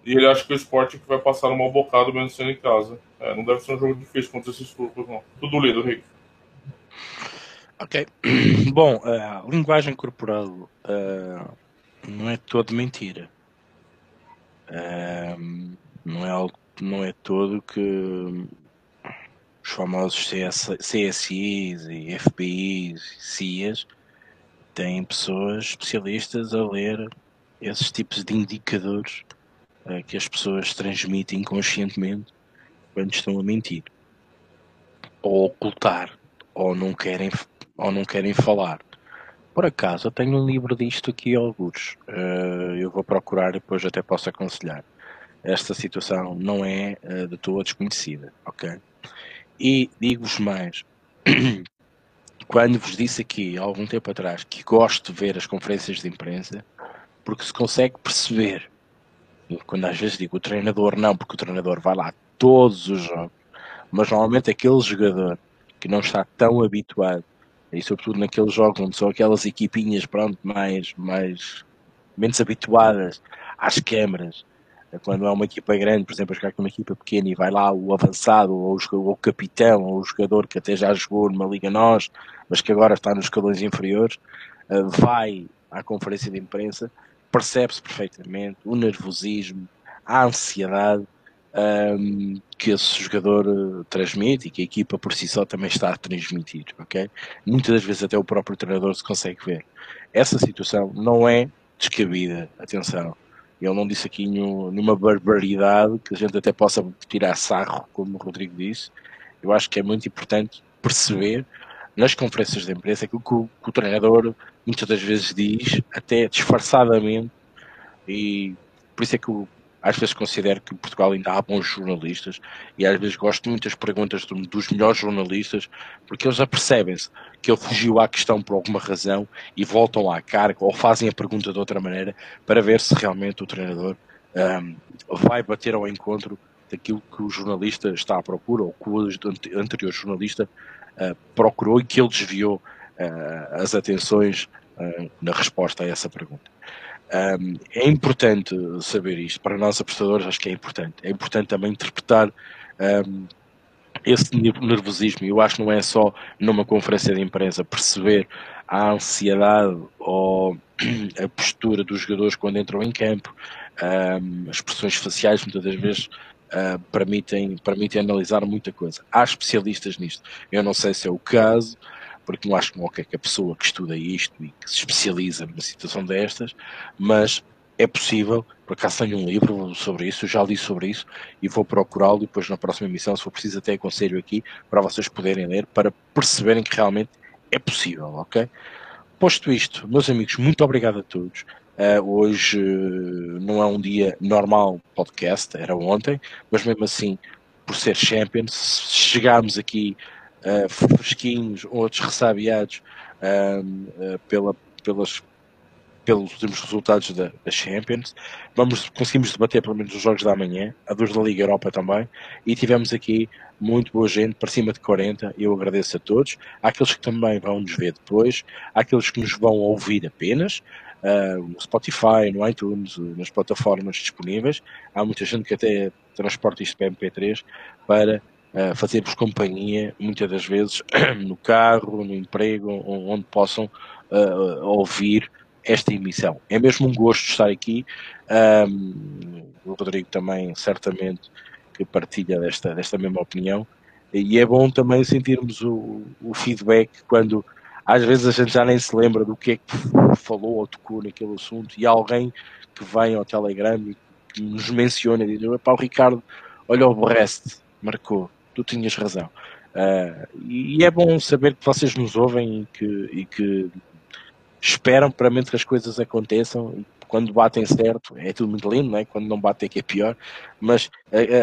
E ele acha que o esporte vai passar um mal bocado mesmo sendo em casa. É, não deve ser um jogo difícil contra esses turcos, não. Tudo lido, Rick. Ok. Bom, a uh, linguagem corporal uh, não é todo mentira. Uh, não, é algo, não é todo que os famosos CS, CSIs e FBIs e CIAs têm pessoas especialistas a ler esses tipos de indicadores uh, que as pessoas transmitem inconscientemente quando estão a mentir, ou ocultar, ou não querem, ou não querem falar. Por acaso, eu tenho um livro disto aqui, alguns. Uh, eu vou procurar e depois até posso aconselhar. Esta situação não é uh, de toda desconhecida, ok? E digo-vos mais. Quando vos disse aqui, há algum tempo atrás, que gosto de ver as conferências de imprensa, porque se consegue perceber. Quando às vezes digo o treinador, não, porque o treinador vai lá todos os jogos, mas normalmente aquele jogador que não está tão habituado e sobretudo naqueles jogos onde são aquelas equipinhas pronto, mais, mais menos habituadas às câmaras. Quando é uma equipa grande, por exemplo, a jogar com uma equipa pequena e vai lá o avançado, ou o, ou o capitão, ou o jogador que até já jogou numa Liga Nós, mas que agora está nos escalões inferiores, eh, vai à conferência de imprensa, percebe-se perfeitamente o nervosismo, a ansiedade um, que esse jogador uh, transmite e que a equipa por si só também está a transmitir, ok? Muitas das vezes até o próprio treinador se consegue ver. Essa situação não é descabida, atenção. Ele não disse aqui nenhum, nenhuma barbaridade que a gente até possa tirar sarro, como o Rodrigo disse. Eu acho que é muito importante perceber nas conferências de imprensa que o, que o treinador muitas das vezes diz, até disfarçadamente, e por isso é que o às vezes considero que em Portugal ainda há bons jornalistas e às vezes gosto muito das perguntas dos melhores jornalistas porque eles apercebem-se que ele fugiu à questão por alguma razão e voltam à carga ou fazem a pergunta de outra maneira para ver se realmente o treinador um, vai bater ao encontro daquilo que o jornalista está à procura ou que o anterior jornalista uh, procurou e que ele desviou uh, as atenções uh, na resposta a essa pergunta. Um, é importante saber isto. Para nós apostadores, acho que é importante. É importante também interpretar um, esse nervosismo. Eu acho que não é só numa conferência de imprensa perceber a ansiedade ou a postura dos jogadores quando entram em campo, um, as expressões faciais muitas das vezes uh, permitem, permitem analisar muita coisa. Há especialistas nisto. Eu não sei se é o caso, porque não acho que, que a pessoa que estuda isto e que se especializa numa situação destas, mas é possível, por acaso tenho um livro sobre isso, já li sobre isso e vou procurá-lo depois na próxima emissão, se for preciso até aconselho aqui para vocês poderem ler, para perceberem que realmente é possível, ok? Posto isto, meus amigos, muito obrigado a todos. Uh, hoje uh, não é um dia normal podcast, era ontem, mas mesmo assim, por ser Champions, chegámos aqui uh, fresquinhos, outros ressabiados uh, pela, pelas, pelos últimos resultados da, da, Champions. Vamos, conseguimos debater pelo menos os jogos da manhã, a dos da Liga Europa também, e tivemos aqui muito boa gente, para cima de 40, eu agradeço a todos, há aqueles que também vão nos ver depois, há aqueles que nos vão ouvir apenas, uh, no Spotify, no iTunes, nas plataformas disponíveis, há muita gente que até transporta isto para MP3 para uh, fazer-vos companhia, muitas das vezes no carro, no emprego, onde possam uh, ouvir esta emissão. É mesmo um gosto estar aqui. Um, o Rodrigo também, certamente, que partilha desta, desta mesma opinião. E é bom também sentirmos o, o feedback quando às vezes a gente já nem se lembra do que é que falou ou tocou naquele assunto e alguém que vem ao Telegram e nos menciona e diz: o Ricardo, olha o Brest, marcou tu tinhas razão. Uh, e é bom saber que vocês nos ouvem e que, e que esperam para menos que as coisas aconteçam quando batem certo é tudo muito lindo, não é? quando não batem é que é pior, mas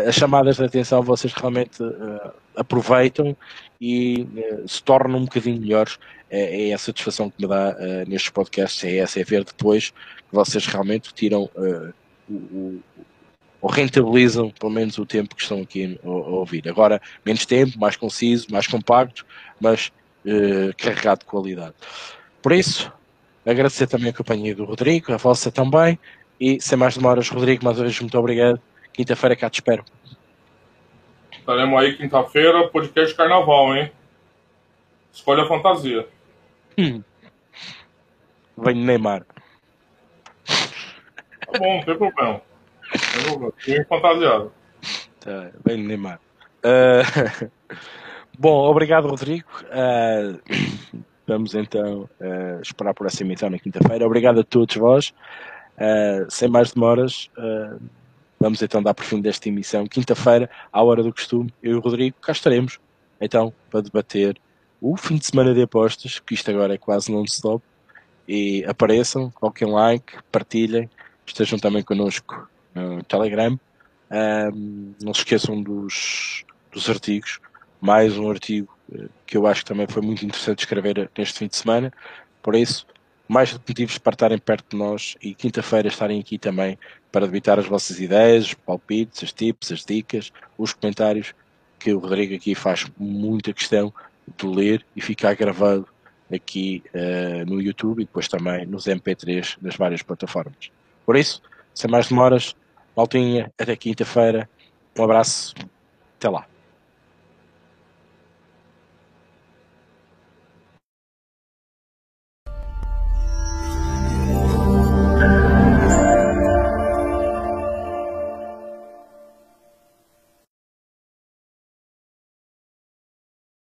as chamadas de atenção vocês realmente uh, aproveitam e uh, se tornam um bocadinho melhores. É, é a satisfação que me dá nestes podcasts, é essa, é ver depois que vocês realmente tiram o, ou rentabilizam pelo menos o tempo que estão aqui a, ouvir. Agora, menos tempo, mais conciso, mais compacto, mas uh, carregado de qualidade. Por isso, agradecer também a companhia do Rodrigo, a vossa também, e sem mais demoras, Rodrigo, mais uma vez, muito obrigado. Quinta-feira cá te espero. Estaremos aí quinta-feira, podcast carnaval, hein? Escolha a fantasia. Hum. Vem Neymar. Tá bom, não tem problema. Fantasiado. Tá, bem Neymar. Uh, bom, obrigado, Rodrigo. Uh, vamos então uh, esperar por essa emissão na quinta-feira. Obrigado a todos vós. sem mais demoras, vamos então dar por fim desta emissão. Quinta-feira, à hora do costume, eu e o Rodrigo cá estaremos, então, para debater o fim de semana de apostas, que isto agora é quase non-stop, e apareçam, coloquem like, partilhem, estejam também connosco no Telegram. Um, não se esqueçam dos, dos artigos, mais um artigo eh, que eu acho que também foi muito interessante escrever neste fim de semana, por isso, mais motivos para estarem perto de nós e quinta-feira estarem aqui também para debitar as vossas ideias, os palpites, os tips, as dicas, os comentários, que o Rodrigo aqui faz muita questão de ler e ficar gravado aqui uh, no YouTube e depois também nos MP3 das várias plataformas. Por isso, sem mais demoras, maltinha, até quinta-feira. Um abraço, até lá.